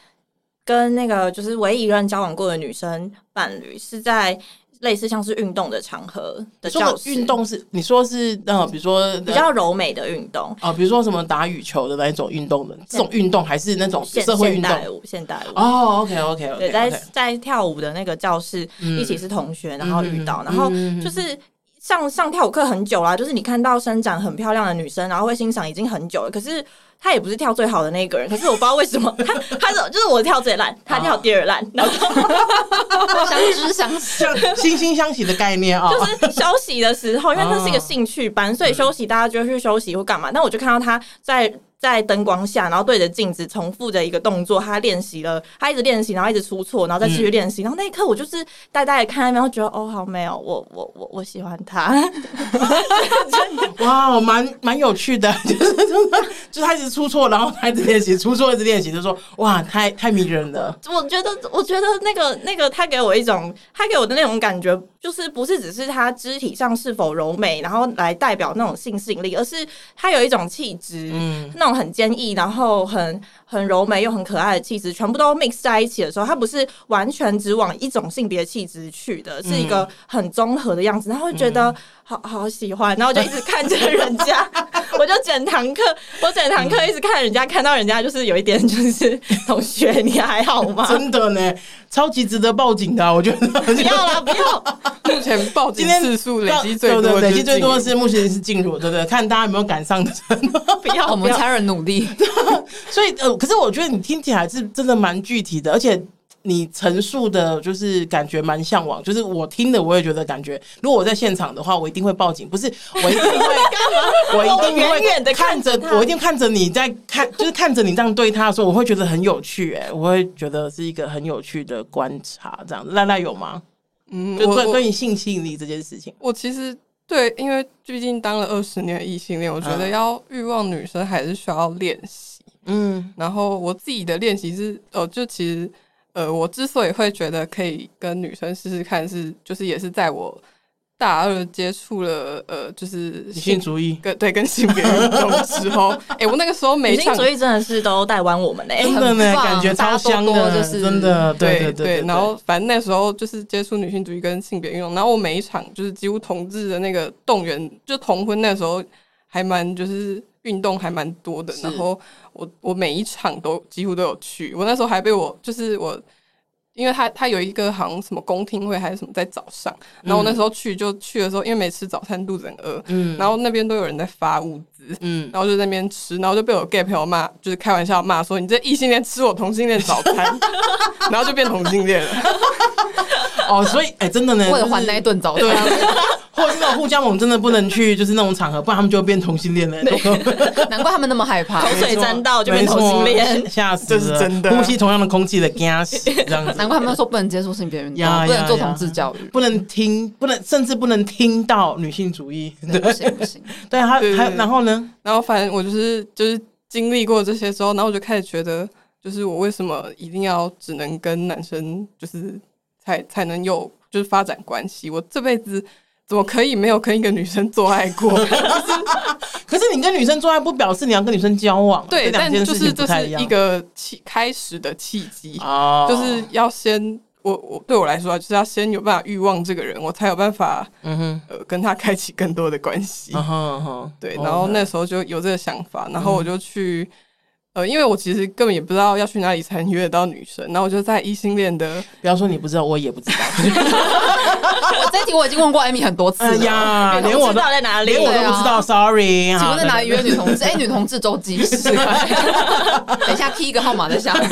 跟那个就是唯一一任交往过的女生伴侣是在。类似像是运动的场合的教室，运动是你说是呃，比如说比较柔美的运动。啊，比如说什么打羽球的那一种运动的这种运动，还是那种社会运动？现代舞，现代舞。哦，OK OK OK，对，在在跳舞的那个教室一起是同学，然后遇到，然后就是上上跳舞课很久啦，就是你看到伸展很漂亮的女生，然后会欣赏已经很久了，可是。她也不是跳最好的那个人，可是我不知道为什么她她是就是我跳最烂，她跳第二烂，然后相知相惜，惺惺相惜的概念啊。就是休息的时候，因为那是一个兴趣班，所以休息大家就会去休息或干嘛。但我就看到她在。在灯光下，然后对着镜子重复着一个动作，他练习了，他一直练习，然后一直出错，然后再继续练习。嗯、然后那一刻，我就是呆呆的看，然后觉得哦，好美哦，我我我我喜欢他。[LAUGHS] 哇，蛮蛮有趣的，就是就是他一直出错，然后他一直练习，出错一直练习，就说哇，太太迷人了。我觉得，我觉得那个那个他给我一种，他给我的那种感觉，就是不是只是他肢体上是否柔美，然后来代表那种性吸引力，而是他有一种气质，嗯，那种。很坚毅，然后很很柔美又很可爱的气质，全部都 mix 在一起的时候，它不是完全只往一种性别气质去的，是一个很综合的样子，然后会觉得好好喜欢，然后就一直看着人家，[LAUGHS] 我就整堂课，我整堂课一直看人家，看到人家就是有一点就是 [LAUGHS] 同学，你还好吗？真的呢，超级值得报警的，啊，我觉得不要啦，不要。[LAUGHS] 目前报警次数累积最多，累积最多的是目前是进入，对不对？看大家有没有赶上的。不要，我们才人努力。所以呃，可 [LAUGHS] 是我觉得你听起来是真的蛮具体的，而且你陈述的就是感觉蛮向往。就是我听的，我也觉得感觉，如果我在现场的话，我一定会报警。不是，我一定会干嘛？我一定会远远的看着，我一定看着你在看，就是看着你这样对他的时候，我会觉得很有趣。哎，我会觉得是一个很有趣的观察。这样子，赖赖有吗？嗯，就关关于性吸引力这件事情，我其实对，因为毕竟当了二十年异性恋，我觉得要欲望女生还是需要练习。嗯，然后我自己的练习是，哦，就其实，呃，我之所以会觉得可以跟女生试试看是，是就是也是在我。大二接触了呃，就是女性主义跟对跟性别运动的时候，哎、欸，我那个时候没女性主义真的是都带弯我们嘞，[LAUGHS] 真的呢，感觉超香的，就是真的，对对对，对。然后反正那时候就是接触女性主义跟性别运动，然后我每一场就是几乎同志的那个动员，就同婚那时候还蛮就是运动还蛮多的，然后我我每一场都几乎都有去，我那时候还被我就是我。因为他他有一个好像什么公听会还是什么在早上，然后我那时候去就去的时候，因为没吃早餐肚子很饿，嗯，然后那边都有人在发物资，嗯，然后就在那边吃，然后就被我 gay 朋友骂，就是开玩笑骂说你这异性恋吃我同性恋早餐，[LAUGHS] 然后就变同性恋了。哦，所以哎，真的呢，为了还那一顿早餐，对啊，或者是那种互加盟真的不能去，就是那种场合，不然他们就会变同性恋了。难怪他们那么害怕，口水沾到就变同性恋，吓死，这是真的。呼吸同样的空气的 gas，这样子。[LAUGHS] 难怪他们说不能接触性别运动，不能做同志教育，不能听，不能甚至不能听到女性主义，不行不行。[LAUGHS] 对，他还然后呢？然后反正我就是就是经历过这些之后，然后我就开始觉得，就是我为什么一定要只能跟男生就是。才才能有就是发展关系。我这辈子怎么可以没有跟一个女生做爱过？[LAUGHS] [LAUGHS] 可是你跟女生做爱不表示你要跟女生交往，对，但就是这是一个契开始的契机啊，就是要先我我对我来说啊就是要先有办法欲望这个人，我才有办法嗯哼呃跟他开启更多的关系，嗯哼，对，然后那时候就有这个想法，然后我就去。呃，因为我其实根本也不知道要去哪里才能约得到女生，然后我就在异性恋的，不要说你不知道，我也不知道。[LAUGHS] 我这题我已经问过艾米很多次了呀，连我都在哪里，连我都不知道。Sorry，请问在哪里约女同志？哎，女同志周记是。[LAUGHS] 等一下 key 一个号码在下面。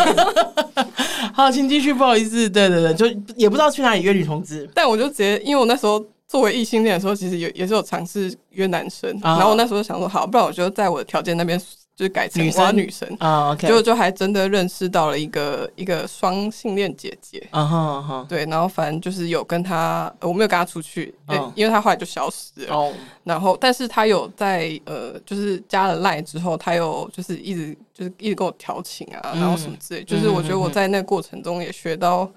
[LAUGHS] 好，请继续，不好意思，对对对，就也不知道去哪里约女同志，但我就直接，因为我那时候作为异性恋的时候，其实也也是有尝试约男生，然后我那时候想说，好，不然我就在我的条件那边。就是改成女生？女生。啊，OK，就就还真的认识到了一个一个双性恋姐姐。啊哈哈，对，然后反正就是有跟他，我没有跟他出去，对，因为他后来就消失了。哦，然后但是他有在呃，就是加了赖之后，他有就是一直就是一直跟我调情啊，然后什么之类，就是我觉得我在那个过程中也学到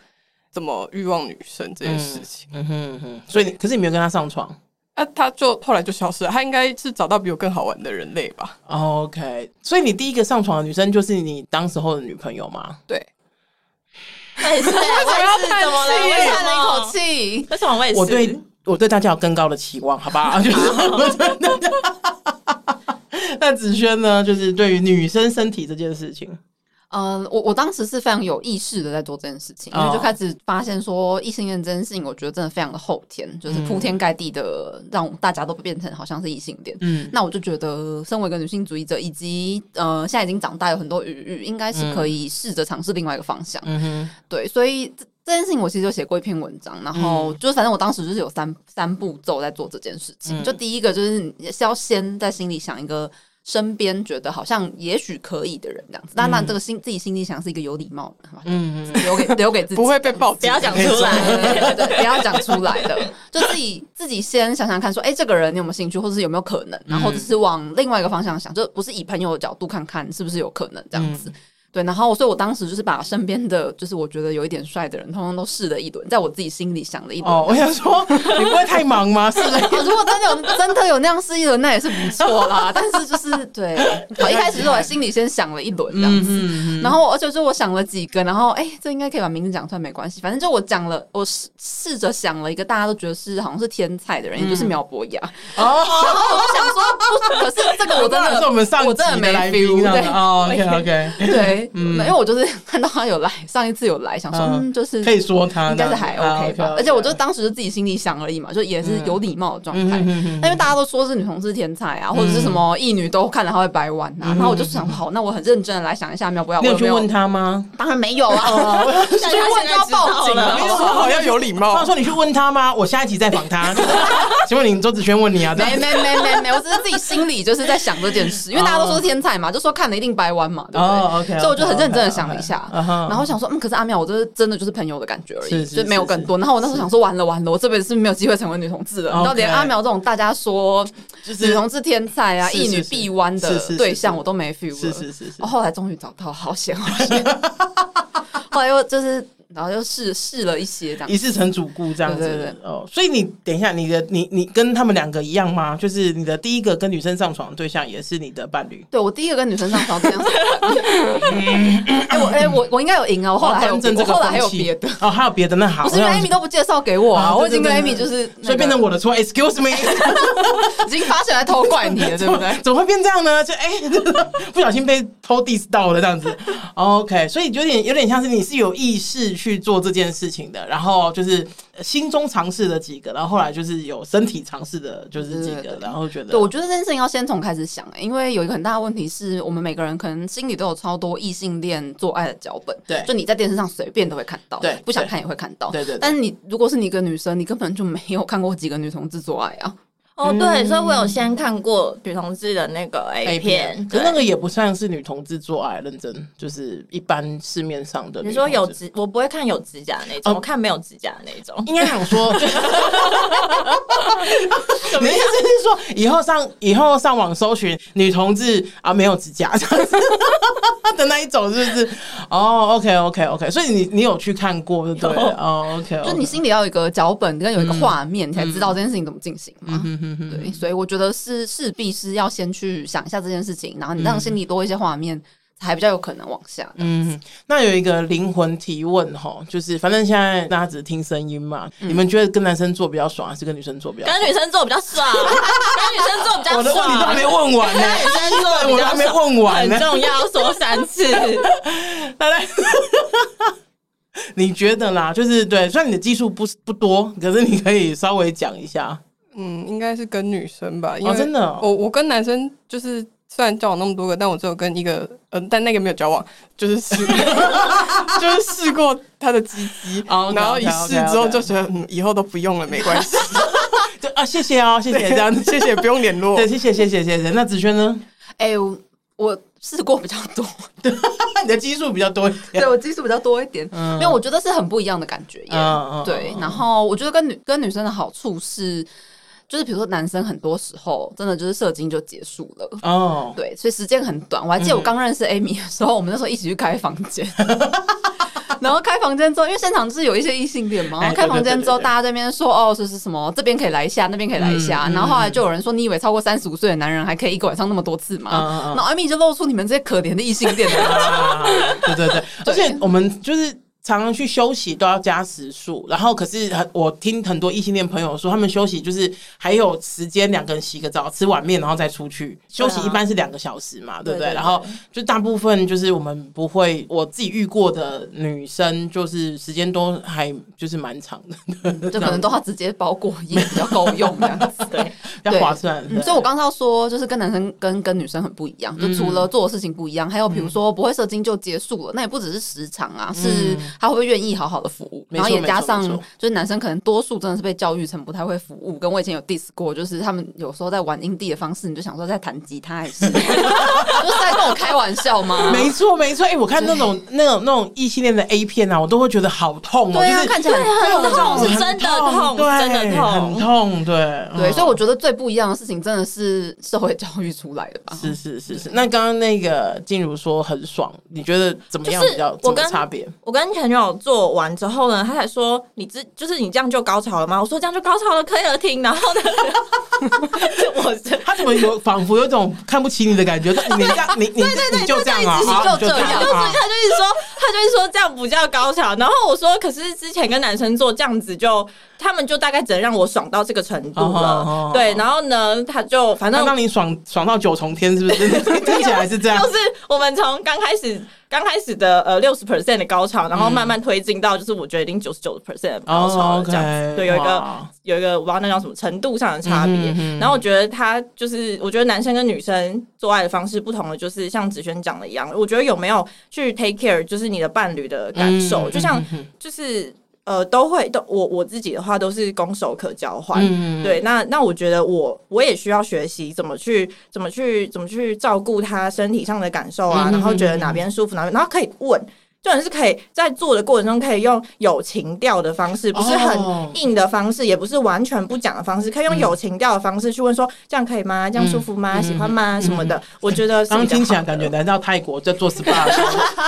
怎么欲望女生这件事情。嗯哼哼，所以可是你没有跟他上床。啊，他就后来就消失了。他应该是找到比我更好玩的人类吧。OK，所以你第一个上床的女生就是你当时候的女朋友吗？对。为什么要叹气？叹了一口气。为什么我也是？我对我对大家有更高的期望，好吧？[LAUGHS] 就是。[LAUGHS] 那子轩呢？就是对于女生身体这件事情。嗯、呃，我我当时是非常有意识的在做这件事情，因为就开始发现说异性恋这件事情，我觉得真的非常的后天，就是铺天盖地的让大家都变成好像是异性恋。嗯，那我就觉得，身为一个女性主义者，以及呃现在已经长大有很多余裕，应该是可以试着尝试另外一个方向。嗯哼，对，所以这这件事情我其实就写过一篇文章，然后就是反正我当时就是有三三步骤在做这件事情，就第一个就是你是要先在心里想一个。身边觉得好像也许可以的人这样子，那那这个心自己心里想是一个有礼貌的，嗯，留给留给自己，不会被报警，不要讲出来，对，不要讲出来的，就自己自己先想想看，说，哎，这个人你有没有兴趣，或者是有没有可能，然后就是往另外一个方向想，就不是以朋友的角度看看是不是有可能这样子。对，然后所以，我当时就是把身边的，就是我觉得有一点帅的人，通通都试了一轮，在我自己心里想了一轮。哦，我想说，你不会太忙吗？是的，如果真的有真的有那样试一轮，那也是不错啦。但是就是对，[LAUGHS] 我一开始是我心里先想了一轮这样子，然后而且就我想了几个，然后哎，这应该可以把名字讲出来，没关系。反正就我讲了，我试试着想了一个大家都觉得是好像是天才的人，也就是苗博雅。哦，然后我就想说，可是这个我真的是我们上我真的没 feel。对，OK OK，对。嗯，因为我就是 [LAUGHS] 看到他有来，上一次有来，想说嗯，就是可以说他应该是还 OK 吧，而且我就当时就自己心里想而已嘛，就也是有礼貌的状态。因为大家都说是女同志天才啊，或者是什么异女都看了他会掰弯啊，然后我就想好，那我很认真的来想一下，苗博雅，你有去问他吗？当然没有啊，[LAUGHS] 去问就要报警了，说好要有礼貌。他说你去问他吗？我下一集再访他。[LAUGHS] 请问你周子轩问你啊？没没没没没，我只是自己心里就是在想这件事，因为大家都说是天才嘛，就说看了一定掰弯嘛，对不对？所以我就很认真的想了一下，然后想说，嗯，可是阿苗，我这是真的就是朋友的感觉而已，就没有更多。然后我那时候想说，完了完了，我这辈子是没有机会成为女同志了。然后连阿苗这种大家说就是女同志天才啊，一女必弯的对象，我都没 feel。是是是是。后来终于找到，好险好险。[LAUGHS] 后来又就是。然后又试试了一些这样，一试成主顾这样子。对对对哦，所以你等一下，你的你你跟他们两个一样吗？就是你的第一个跟女生上床的对象也是你的伴侣？对，我第一个跟女生上床对象是伴侣。哎我哎我我应该有赢啊！我后来还有我后来还有别的哦，还有别的那好，不是因为 Amy 都不介绍给我啊，我已经跟 Amy 就是所以变成我的错。Excuse me，[LAUGHS] 已经发现来偷怪你了，[LAUGHS] 对不对？怎么会变这样呢？就哎，[LAUGHS] 不小心被偷 diss 到了这样子。OK，所以有点有点像是你是有意识去做这件事。情的，然后就是心中尝试了几个，然后后来就是有身体尝试的，就是几个，然后觉得，对，我觉得这件事情要先从开始想，欸，因为有一个很大的问题是我们每个人可能心里都有超多异性恋做爱的脚本，对，就你在电视上随便都会看到，对，不想看也会看到，对对，对，但是你如果是你一个女生，你根本就没有看过几个女同志做爱啊。哦，对，所以我有先看过女同志的那个 A 片，可那个也不算是女同志做爱，认真就是一般市面上的。你说有指，我不会看有指甲的那种，我看没有指甲的那种。应该想说，[LAUGHS] 什么意思是说以后上以后上网搜寻女同志啊没有指甲 [LAUGHS] 这样子的那一种，是不是？哦，OK OK OK，所以你你有去看过，对不对？哦，OK，就你心里要有一个脚本跟有一个画面，你才知道这件事情怎么进行嘛。对，所以我觉得是势必是要先去想一下这件事情，然后你让心里多一些画面，才比较有可能往下。嗯，那有一个灵魂提问哈，就是反正现在大家只听声音嘛，你们觉得跟男生做比较爽，还是跟女生做比较？跟女生做比较爽，跟女生做比较爽。[LAUGHS] 我的问题都还没问完呢，跟女生做我还没问完呢，[LAUGHS] 很重要，说三次。[LAUGHS] 来来，你觉得啦？就是对，虽然你的技术不不多，可是你可以稍微讲一下。嗯，应该是跟女生吧，因为、哦、真的、哦，我我跟男生就是虽然交往那么多个，但我只有跟一个，嗯、呃，但那个没有交往，就是试，[LAUGHS] 就是试过他的鸡鸡，[LAUGHS] 哦、然后一试之后就觉得，嗯，以后都不用了，没关系，[LAUGHS] 就啊，谢谢哦，谢谢这样子，谢谢，不用联络，对，谢谢，谢谢，谢谢。那子轩呢？哎、欸，我试过比较多，对，你的基数比较多一点，对我基数比较多一点，嗯，因为我觉得是很不一样的感觉，嗯嗯，对，然后我觉得跟女跟女生的好处是。就是比如说，男生很多时候真的就是射精就结束了哦，对，所以时间很短。我还记得我刚认识 Amy 的时候，我们那时候一起去开房间，[LAUGHS] 然后开房间之后，因为现场就是有一些异性恋嘛，然后开房间之后，大家在那边说哦，是是什么，这边可以来一下，那边可以来一下，然后后来就有人说，你以为超过三十五岁的男人还可以一个晚上那么多次吗？然后 Amy 就露出你们这些可怜的异性恋的，[LAUGHS] 对对。对，而且我们就是。常常去休息都要加时数，然后可是我听很多异性恋朋友说，他们休息就是还有时间两个人洗个澡、吃碗面，然后再出去。休息，一般是两个小时嘛，对不对？然后就大部分就是我们不会，我自己遇过的女生就是时间都还就是蛮长的，就可能都要直接包过夜比较够用这样子，[LAUGHS] 对，比较划算。所以我刚刚要说，就是跟男生跟跟女生很不一样，就除了做的事情不一样，还有比如说不会射精就结束了，那也不只是时长啊，是。他会不会愿意好好的服务？然后也加上，就是男生可能多数真的是被教育成不太会服务。跟我以前有 diss 过，就是他们有时候在玩阴蒂的方式，你就想说在弹吉他还是？[LAUGHS] 就是在跟我开玩笑吗？没错，没错。哎，我看那种那种那种异性恋的 A 片啊，我都会觉得好痛哦。对啊，看起来很痛，是真的痛，真的痛，很痛。对对，所以我觉得最不一样的事情，真的是社会教育出来的吧？是是是是。那刚刚那个静茹说很爽，你觉得怎么样比较？我跟差别？我跟前女友。做完之后呢，他才说：“你这就是你这样就高潮了吗？”我说：“这样就高潮了，可以了，停。”然后呢，[LAUGHS] 我他怎么有仿佛有种看不起你的感觉？你这样，你你对对对，就这样啊，就这样。他就他就一直说，他就一直说这样不叫高潮。然后我说：“可是之前跟男生做这样子，就他们就大概只能让我爽到这个程度了。”对，然后呢，他就反正让你爽爽到九重天，是不是？[LAUGHS] 听起来是这样。就是我们从刚开始。刚开始的呃六十 percent 的高潮，然后慢慢推进到就是我觉得已经九十九 percent 的高潮这样子，对，有一个有一个我不知道那叫什么程度上的差别。嗯嗯嗯，然后我觉得他就是，我觉得男生跟女生做爱的方式不同的，就是像子轩讲的一样，我觉得有没有去 take care，就是你的伴侣的感受，嗯、就像就是。呃，都会都我我自己的话都是攻守可交换，嗯、对，那那我觉得我我也需要学习怎么去怎么去怎么去照顾他身体上的感受啊，嗯、然后觉得哪边舒服哪边，然后可以问。重点是可以在做的过程中，可以用有情调的方式，不是很硬的方式，也不是完全不讲的方式，可以用有情调的方式去问说：“这样可以吗？这样舒服吗？喜欢吗？什么的？”我觉得刚听起来感觉来到泰国在做 SPA，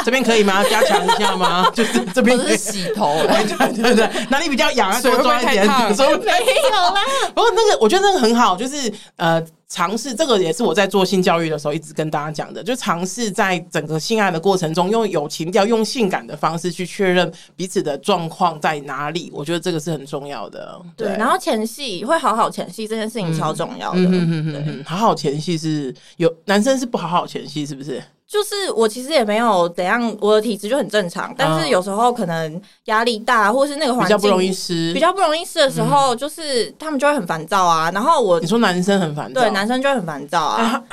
这边可以吗？[LAUGHS] 加强一下吗？就是这边是洗头，[LAUGHS] 对对对，哪里比较痒啊，多抓一点。没有啦，不过那个我觉得那个很好，就是呃。尝试这个也是我在做性教育的时候一直跟大家讲的，就尝试在整个性爱的过程中，用有情调、用性感的方式去确认彼此的状况在哪里。我觉得这个是很重要的。对，然后前戏会好好前戏这件事情超重要的。嗯嗯嗯嗯，好好前戏是有男生是不好好前戏是不是？就是我其实也没有怎样，我的体质就很正常，但是有时候可能压力大，或是那个环境比较不容易湿，比较不容易湿的时候，就是他们就会很烦躁啊。然后我你说男生很烦躁，对，男生就会很烦躁啊。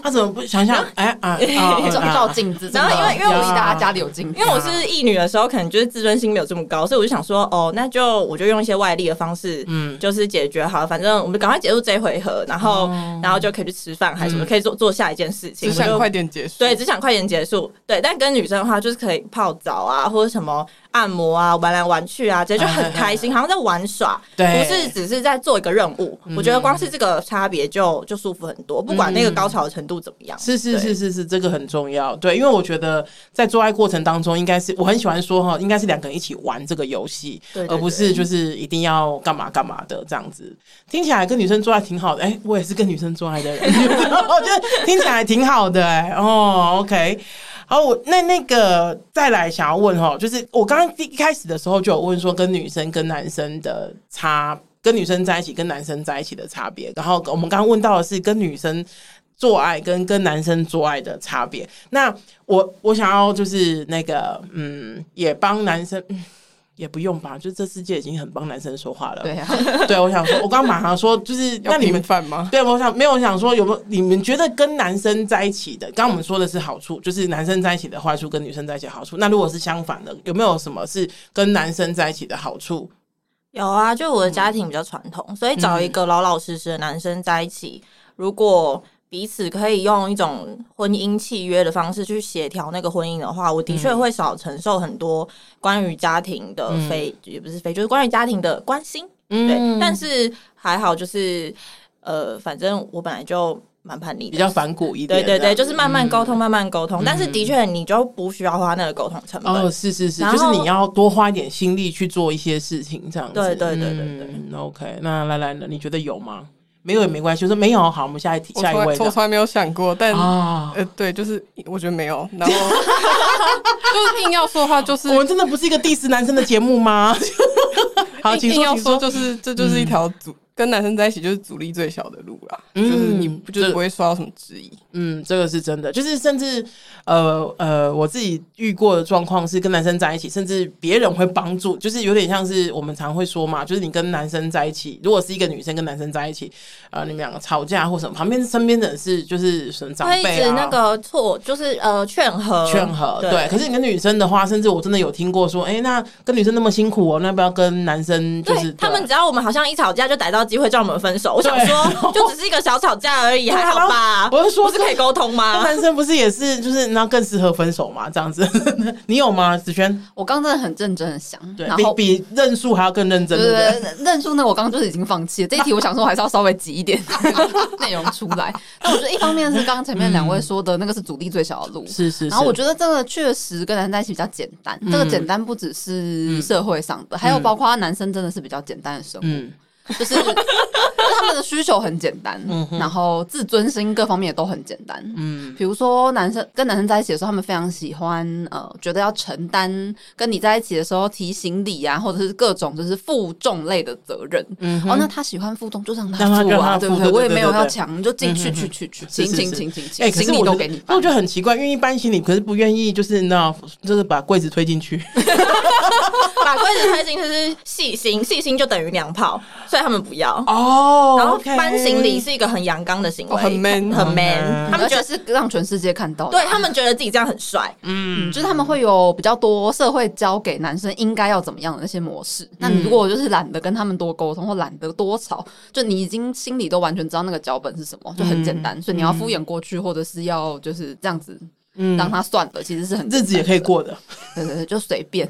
他怎么不想想？[LAUGHS] 哎 [LAUGHS] 啊，照照镜子。然后因为因为我大家家里有镜子，因为我是异女的时候，可能就是自尊心没有这么高，所以我就想说，哦，那就我就用一些外力的方式，嗯，就是解决好，反正我们赶快结束这一回合，然后然后就可以去吃饭，还是什么，可以做做下一件事情，点结束，对，只想快点结束。对，但跟女生的话，就是可以泡澡啊，或者什么按摩啊，玩来玩去啊，直接就很开心，好像在玩耍，对，不是只是在做一个任务。我觉得光是这个差别就就舒服很多，不管那个高潮的程度怎么样。是是是是是，这个很重要。对，因为我觉得在做爱过程当中，应该是我很喜欢说哈，应该是两个人一起玩这个游戏，而不是就是一定要干嘛干嘛的这样子。听起来跟女生做爱挺好的，哎，我也是跟女生做爱的人，[LAUGHS] 我觉得听起来挺好的，哦，OK，好，我那那个再来想要问哈，就是我刚刚一开始的时候就有问说，跟女生跟男生的差，跟女生在一起跟男生在一起的差别。然后我们刚刚问到的是跟女生做爱跟跟男生做爱的差别。那我我想要就是那个嗯，也帮男生。嗯也不用吧，就这世界已经很帮男生说话了。对呀、啊，[LAUGHS] 对，我想说，我刚刚马上说，就是那你们饭吗？对，我想没有，我想说有没有你们觉得跟男生在一起的？刚刚我们说的是好处，就是男生在一起的坏处跟女生在一起的好处。那如果是相反的，有没有什么是跟男生在一起的好处？有啊，就我的家庭比较传统，嗯、所以找一个老老实实的男生在一起，如果。彼此可以用一种婚姻契约的方式去协调那个婚姻的话，我的确会少承受很多关于家庭的非，嗯、也不是非，就是关于家庭的关心。嗯，对。但是还好，就是呃，反正我本来就蛮叛逆，比较反骨一点。对对对，就是慢慢沟通，慢慢沟通。嗯、但是的确，你就不需要花那个沟通成本。哦，是是是，就是你要多花一点心力去做一些事情，这样子。对对对对对。嗯，OK，那来来呢，你觉得有吗？没有也没关系，就说没有好，我们下一题，下一位。我从来没有想过，但啊，呃，对，就是我觉得没有，然后 [LAUGHS] [LAUGHS] 就是硬要说的话，就是我们真的不是一个 diss 男生的节目吗？[LAUGHS] 好，请说，要说，就是这就是一条主。跟男生在一起就是阻力最小的路啦，嗯、就是你不就是不会受到什么质疑。嗯，这个是真的，就是甚至呃呃，我自己遇过的状况是跟男生在一起，甚至别人会帮助，就是有点像是我们常会说嘛，就是你跟男生在一起，如果是一个女生跟男生在一起，呃，你们两个吵架或什么，旁边身边的人是就是什么长辈啊，那个错就是呃劝和劝和，对。对可是你跟女生的话，甚至我真的有听过说，哎、欸，那跟女生那么辛苦哦，那要不要跟男生就是对他们只要我们好像一吵架就逮到机会叫我们分手，我想说就只是一个小吵架而已，还好吧？我是说，是可以沟通吗？男生不是也是就是那更适合分手吗？这样子，[LAUGHS] 你有吗？子轩，我刚真的很认真的想，对，比比认输还要更认真，对不对？认输呢，我刚刚就是已经放弃了。这一题我想说，我 [LAUGHS] 还是要稍微挤一点 [LAUGHS] 内容出来。那我觉得一方面是刚刚前面两位说的那个是阻力最小的路，是是。然后我觉得这个确实跟男生在一起比较简单，这个简单不只是社会上的，还有包括男生真的是比较简单的生活。就是，他们的需求很简单，嗯、然后自尊心各方面也都很简单。嗯，比如说男生跟男生在一起的时候，他们非常喜欢呃，觉得要承担跟你在一起的时候提行李啊，或者是各种就是负重类的责任。嗯，哦，那他喜欢负重就让他负啊，对不对？我也没有要抢，你就进去去去去，行行行行行，行李都给你。那我觉得很奇怪，愿意搬行李，可是不愿意就是那，就是把柜子推进去。[LAUGHS] 把柜子推进去是细心，细心就等于娘炮。所以他们不要。哦，然后搬行李是一个很阳刚的行为，很 man 很 man，他们觉得是让全世界看到，对他们觉得自己这样很帅，嗯，就是他们会有比较多社会教给男生应该要怎么样的那些模式。那你如果就是懒得跟他们多沟通，或懒得多吵，就你已经心里都完全知道那个脚本是什么，就很简单，所以你要敷衍过去，或者是要就是这样子。嗯，让他算了，其实是很日子也可以过的，对对对，就随便。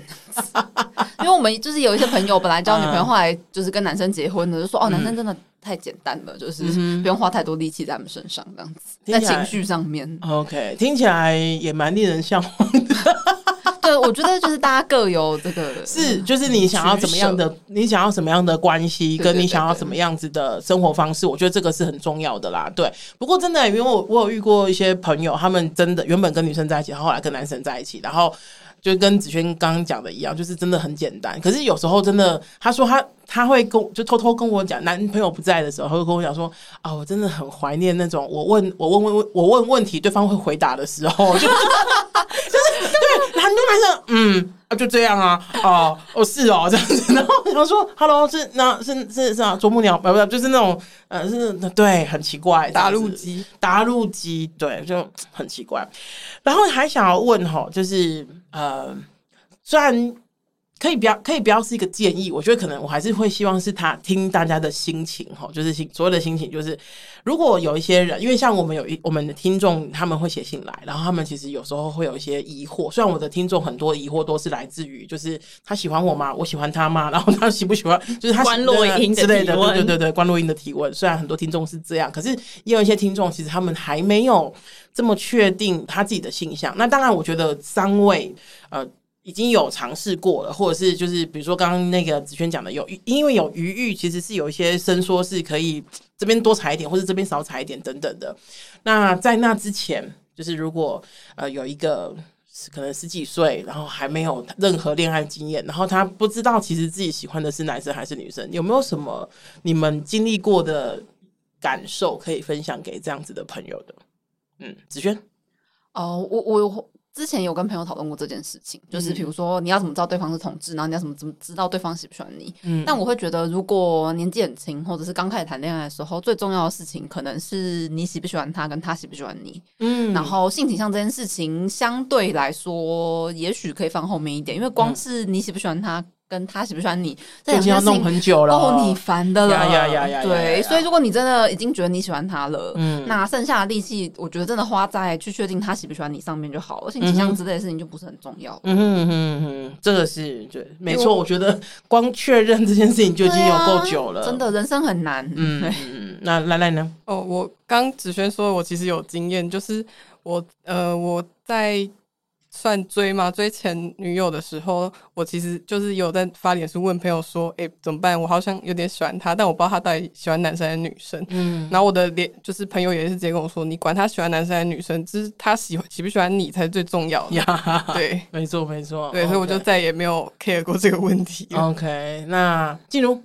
[LAUGHS] 因为我们就是有一些朋友，本来交女朋友，后来就是跟男生结婚的，就说哦，男生真的太简单了，就是不用花太多力气在他们身上，这样子，在情绪上面。OK，听起来也蛮令人向往的。对，我觉得就是大家各有这个 [LAUGHS] 是，就是你想要怎么样的，你想要什么样的关系，跟你想要什么样子的生活方式，我觉得这个是很重要的啦。对，不过真的，因为我我有遇过一些朋友，他们真的原本跟女生在一起，后后来跟男生在一起，然后。就跟子轩刚刚讲的一样，就是真的很简单。可是有时候真的，他说他他会跟就偷偷跟我讲，男朋友不在的时候，他会跟我讲说啊，我真的很怀念那种我问我问问我问问题，对方会回答的时候，就就 [LAUGHS] 是对很多男生嗯啊就这样啊哦哦是哦这样子，[LAUGHS] 然后他说 Hello 是那是是是啊啄木鸟不不就是那种呃是对很奇怪打路机。打路机对就很奇怪，然后还想要问哈就是。呃，虽然可以不要，可以不要是一个建议，我觉得可能我还是会希望是他听大家的心情哈，就是心所有的心情，就是如果有一些人，因为像我们有一我们的听众，他们会写信来，然后他们其实有时候会有一些疑惑。虽然我的听众很多疑惑都是来自于，就是他喜欢我吗？我喜欢他吗？然后他喜不喜欢？就是他关录音之类的，对对对对，关录音的提问。虽然很多听众是这样，可是也有一些听众其实他们还没有。这么确定他自己的性向，那当然，我觉得三位呃已经有尝试过了，或者是就是比如说刚刚那个子轩讲的有，因为有余裕，其实是有一些伸缩是可以这边多踩一点，或者这边少踩一点等等的。那在那之前，就是如果呃有一个可能十几岁，然后还没有任何恋爱经验，然后他不知道其实自己喜欢的是男生还是女生，有没有什么你们经历过的感受可以分享给这样子的朋友的？嗯，子轩，哦，我我之前有跟朋友讨论过这件事情，就是比如说你要怎么知道对方是同志，然后你要怎么怎么知道对方喜不喜欢你？嗯，但我会觉得，如果年纪很轻，或者是刚开始谈恋爱的时候，最重要的事情可能是你喜不喜欢他，跟他喜不喜欢你。嗯，然后性倾向这件事情相对来说，也许可以放后面一点，因为光是你喜不喜欢他。跟他喜不喜欢你，这已经要弄很久了，够，你烦的了。呀呀呀对，所以如果你真的已经觉得你喜欢他了，嗯，那剩下的力气，我觉得真的花在去确定他喜不喜欢你上面就好了。性倾向之类的事情就不是很重要。嗯哼嗯哼，这个是对，没错。我觉得光确认这件事情就已经有够久了，真的人生很难。嗯嗯，那赖赖呢？哦，我刚子轩说，我其实有经验，就是我呃我在。算追吗？追前女友的时候，我其实就是有在发脸书问朋友说：“哎、欸，怎么办？我好像有点喜欢他，但我不知道他到底喜欢男生还是女生。”嗯，然后我的脸就是朋友也是直接跟我说：“你管他喜欢男生还是女生，只是他喜欢喜不喜欢你才是最重要的。呀”对，[LAUGHS] 没错没错，对.所以我就再也没有 care 过这个问题。OK，那静茹。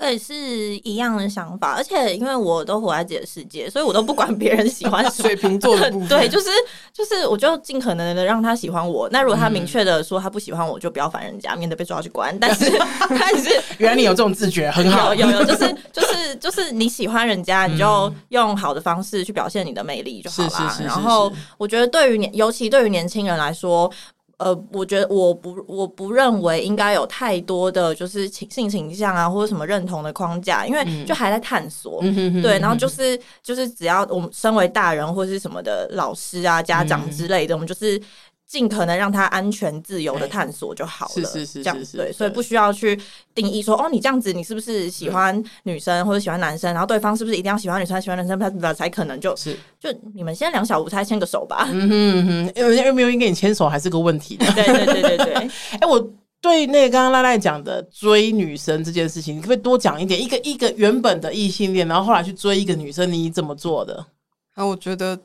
我也是一样的想法，而且因为我都活在自己的世界，所以我都不管别人喜欢水瓶座的部分。[LAUGHS] 对，就是就是，我就尽可能的让他喜欢我。那如果他明确的说他不喜欢我，就不要烦人家，免得被抓去关。但是 [LAUGHS] 但是，[LAUGHS] 原来你有这种自觉，很好。有有有，就是就是就是你喜欢人家，你就用好的方式去表现你的魅力就好啦。然后我觉得，对于年，尤其对于年轻人来说。呃，我觉得我不我不认为应该有太多的就是性倾向啊，或者什么认同的框架，因为就还在探索。嗯、对，然后就是就是只要我们身为大人或者是什么的老师啊、家长之类的，嗯、我们就是。尽可能让他安全自由的探索就好了，是是是，这样对，所以不需要去定义说，哦，你这样子，你是不是喜欢女生或者喜欢男生？然后对方是不是一定要喜欢女生、喜欢男生他才可能就是就你们先两小无猜牵个手吧。嗯哼哼，因为因为没有人跟你牵手还是个问题。[LAUGHS] 对对对对对。[LAUGHS] 哎，我对那个刚刚赖赖讲的追女生这件事情，你可不可以多讲一点？一个一个原本的异性恋，然后后来去追一个女生，你怎么做的？啊，我觉得。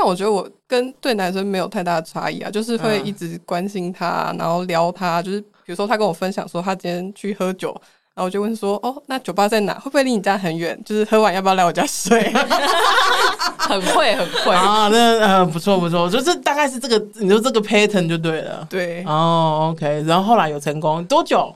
但我觉得我跟对男生没有太大的差异啊，就是会一直关心他，然后撩他，就是比如说他跟我分享说他今天去喝酒，然后我就问说，哦，那酒吧在哪？会不会离你家很远？就是喝完要不要来我家睡？[LAUGHS] 很会很会啊，那呃不错不错，就是大概是这个，你说这个 pattern 就对了。对，哦，OK，然后后来有成功多久？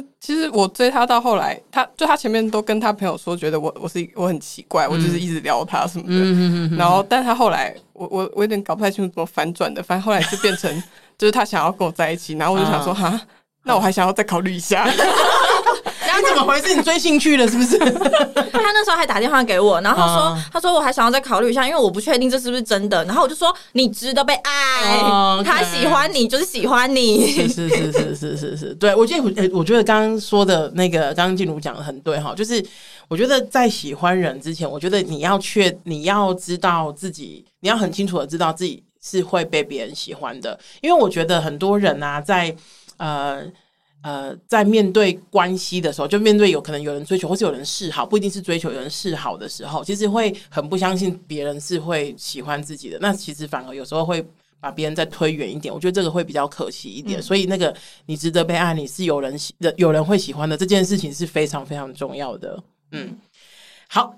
呃，其实我追他到后来，他就他前面都跟他朋友说，觉得我我是我很奇怪，嗯、我就是一直撩他什么的。然后，但他后来，我我我有点搞不太清楚怎么反转的，反正后来就变成就是他想要跟我在一起，然后我就想说，哈、啊，那我还想要再考虑一下。[LAUGHS] 你怎么回事？你追兴趣了是不是？[LAUGHS] 他那时候还打电话给我，然后他说：“ uh, 他说我还想要再考虑一下，因为我不确定这是不是真的。”然后我就说：“你值得被爱，uh, okay. 他喜欢你就是喜欢你。”是是是是是是是，对，我觉得我觉得刚刚说的那个，刚刚静茹讲的很对哈，就是我觉得在喜欢人之前，我觉得你要确你要知道自己，你要很清楚的知道自己。是会被别人喜欢的。因为我觉得很多人啊，在呃呃，在面对关系的时候，就面对有可能有人追求，或是有人示好，不一定是追求，有人示好的时候，其实会很不相信别人是会喜欢自己的。那其实反而有时候会把别人再推远一点。我觉得这个会比较可惜一点。嗯、所以那个你值得被爱，你是有人喜的，有人会喜欢的这件事情是非常非常重要的。嗯，好。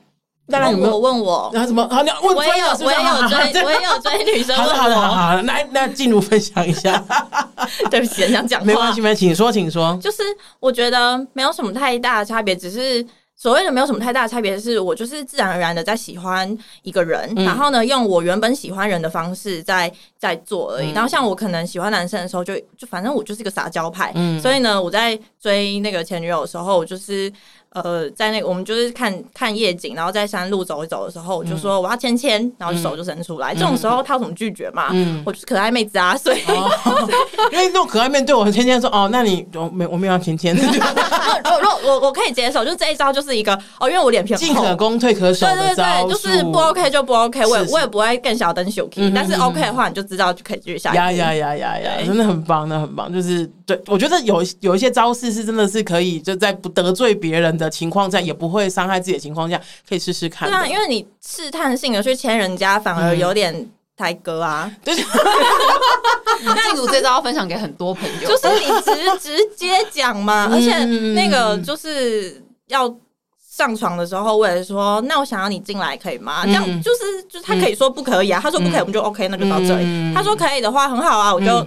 当然有没有问我？然后怎么？好，你要问我也有，我也有追，[LAUGHS] 我也有追女生。好的，好的，好的，来，那进入分享一下。[LAUGHS] 对不起，想讲，没关系，没，请说，请说。就是我觉得没有什么太大的差别，只是所谓的没有什么太大的差别，是我就是自然而然的在喜欢一个人，嗯、然后呢，用我原本喜欢人的方式在在做而已。嗯、然后像我可能喜欢男生的时候就，就就反正我就是一个撒娇派，嗯，所以呢，我在追那个前女友的时候，我就是。呃，在那个我们就是看看夜景，然后在山路走一走的时候，我就说我要牵牵，然后手就伸出来。这种时候他有什么拒绝嘛？嗯，我就是可爱妹子啊，所以 [LAUGHS] 因为那种可爱妹对我牵牵说哦，那你我没我没有要牵牵。如 [LAUGHS] 果我我可以接受，就这一招就是一个哦，因为我脸皮进可攻退可守，对对对，就是不 OK 就不 OK，我也我也不会更小灯小 K，但是 OK 的话你就知道就可以继续下。呀呀呀呀呀，真的很棒，那很棒，就是对我觉得有有一些招式是真的是可以就在不得罪别人的情况下也。不会伤害自己的情况下，可以试试看。对啊，因为你试探性的去牵人家，反而有点台歌啊。[LAUGHS] 对，[LAUGHS] 那我这招要分享给很多朋友，就是你直直接讲嘛。而且那个就是要上床的时候，我也说，那我想要你进来，可以吗？这样就是，就是他可以说不可以啊。他说不可以，我们就 OK，那就到这里。他说可以的话，很好啊，我就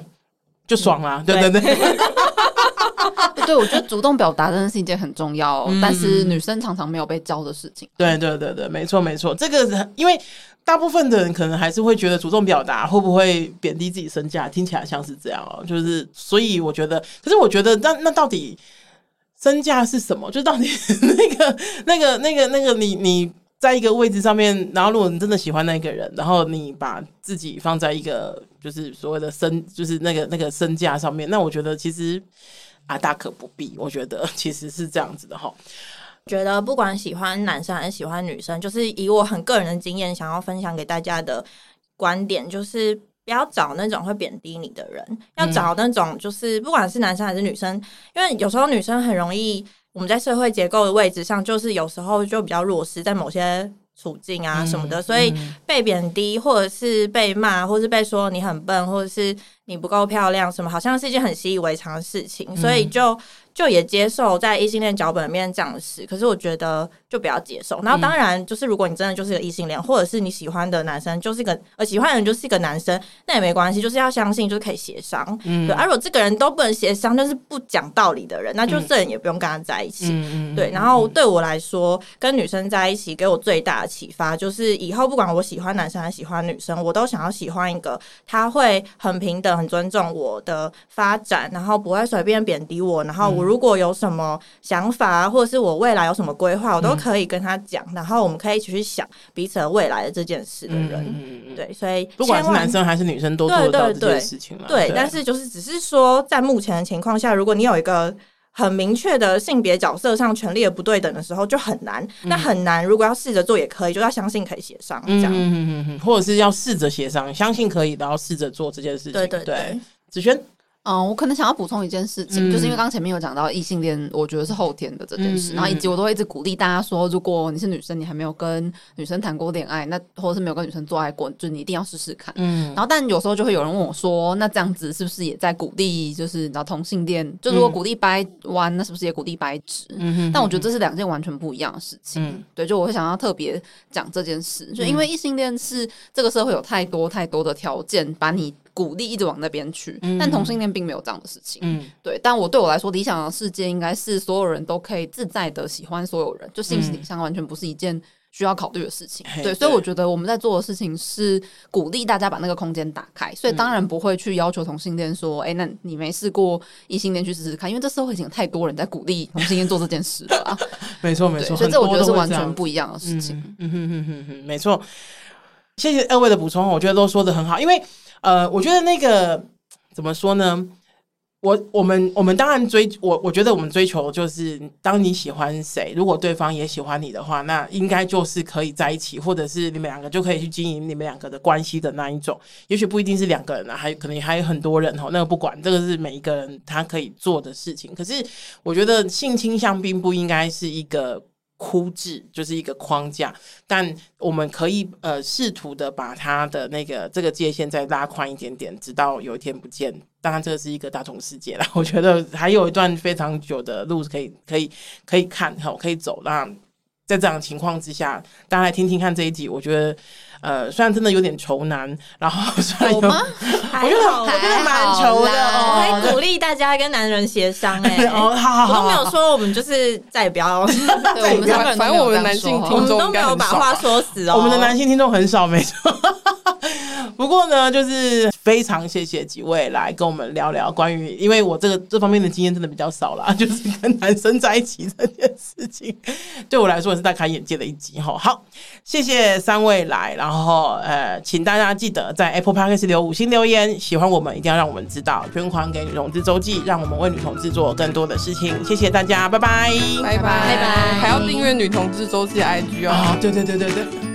就爽了。对对对。[LAUGHS] 对，我觉得主动表达真的是一件很重要，嗯、但是女生常常没有被教的事情。对对对对，没错没错，这个因为大部分的人可能还是会觉得主动表达会不会贬低自己身价，听起来像是这样哦。就是所以我觉得，可是我觉得那那到底身价是什么？就到底 [LAUGHS] 那个那个那个那个你你在一个位置上面，然后如果你真的喜欢那个人，然后你把自己放在一个就是所谓的身，就是那个那个身价上面，那我觉得其实。啊，大可不必。我觉得 [LAUGHS] 其实是这样子的哈。觉得不管喜欢男生还是喜欢女生，就是以我很个人的经验，想要分享给大家的观点，就是不要找那种会贬低你的人，嗯、要找那种就是不管是男生还是女生，因为有时候女生很容易，我们在社会结构的位置上，就是有时候就比较弱势，在某些。处境啊什么的，所以被贬低，或者是被骂，或者是被说你很笨，或者是你不够漂亮，什么好像是一件很习以为常的事情，所以就。就也接受在异性恋脚本里面这样的事，可是我觉得就不要接受。然后当然就是如果你真的就是个异性恋，或者是你喜欢的男生就是一个呃喜欢的人就是一个男生，那也没关系，就是要相信就是可以协商。嗯，对。而、啊、如果这个人都不能协商，就是不讲道理的人，那就这人也不用跟他在一起。嗯、对。然后对我来说，跟女生在一起给我最大的启发就是，以后不管我喜欢男生还是喜欢女生，我都想要喜欢一个他会很平等、很尊重我的发展，然后不会随便贬低我，然后我。如果有什么想法啊，或者是我未来有什么规划，我都可以跟他讲，嗯、然后我们可以一起去想彼此的未来的这件事的人，嗯、对，所以不管是男生还是女生都做得到这件事情了。对，但是就是只是说，在目前的情况下，如果你有一个很明确的性别角色上权力的不对等的时候，就很难。那、嗯、很难，如果要试着做也可以，就要相信可以协商，这样，嗯嗯嗯，或者是要试着协商，相信可以，然后试着做这件事情。对对对，对子轩。嗯，我可能想要补充一件事情，嗯、就是因为刚前面有讲到异性恋，我觉得是后天的这件事，嗯、然后以及我都会一直鼓励大家说，如果你是女生，你还没有跟女生谈过恋爱，那或者是没有跟女生做爱过，就你一定要试试看。嗯，然后但有时候就会有人问我说，那这样子是不是也在鼓励，就是你知道同性恋？就如果鼓励掰弯，那是不是也鼓励掰直？嗯哼，但我觉得这是两件完全不一样的事情。嗯，对，就我会想要特别讲这件事，就因为异性恋是这个社会有太多太多的条件把你。鼓励一直往那边去，但同性恋并没有这样的事情。嗯，对。但我对我来说，理想的世界应该是所有人都可以自在的喜欢所有人，就性取向完全不是一件需要考虑的事情。嗯、对，所以我觉得我们在做的事情是鼓励大家把那个空间打开。所以当然不会去要求同性恋说：“哎、嗯欸，那你没试过异性恋去试试看？”因为这社会已经有太多人在鼓励同性恋做这件事了啊。[LAUGHS] 没错，没错。所以这我觉得是完全不一样的事情。嗯哼哼哼哼，没错。谢谢二位的补充，我觉得都说的很好，因为。呃，我觉得那个怎么说呢？我我们我们当然追我，我觉得我们追求就是，当你喜欢谁，如果对方也喜欢你的话，那应该就是可以在一起，或者是你们两个就可以去经营你们两个的关系的那一种。也许不一定是两个人啊，还可能还有很多人哦。那个不管，这个是每一个人他可以做的事情。可是我觉得性倾向并不应该是一个。枯置就是一个框架，但我们可以呃试图的把它的那个这个界限再拉宽一点点，直到有一天不见。当然，这是一个大众世界了。我觉得还有一段非常久的路可以可以可以看，好可以走。那在这样的情况之下，大家来听听看这一集，我觉得。呃，虽然真的有点愁男，然后 [LAUGHS] 虽然有，吗？[LAUGHS] 我觉得我觉得蛮愁的，我会鼓励大家跟男人协商。哎，[LAUGHS] 哦，好好好，我都没有说我们就是再也不要，对我们反正我们男性听众都没有把话说死哦，我们的男性听众很少，没错。不过呢，就是非常谢谢几位来跟我们聊聊关于，因为我这个这方面的经验真的比较少啦，[LAUGHS] 就是跟男生在一起这件事情，[LAUGHS] 对我来说也是大开眼界的一集哈。好，谢谢三位来，然后呃，请大家记得在 Apple Podcast 留五星留言，喜欢我们一定要让我们知道，捐款给女同志周记，让我们为女同志做更多的事情。谢谢大家，拜拜，拜拜，拜拜，还要订阅女同志周记 IG 哦。对对对对对。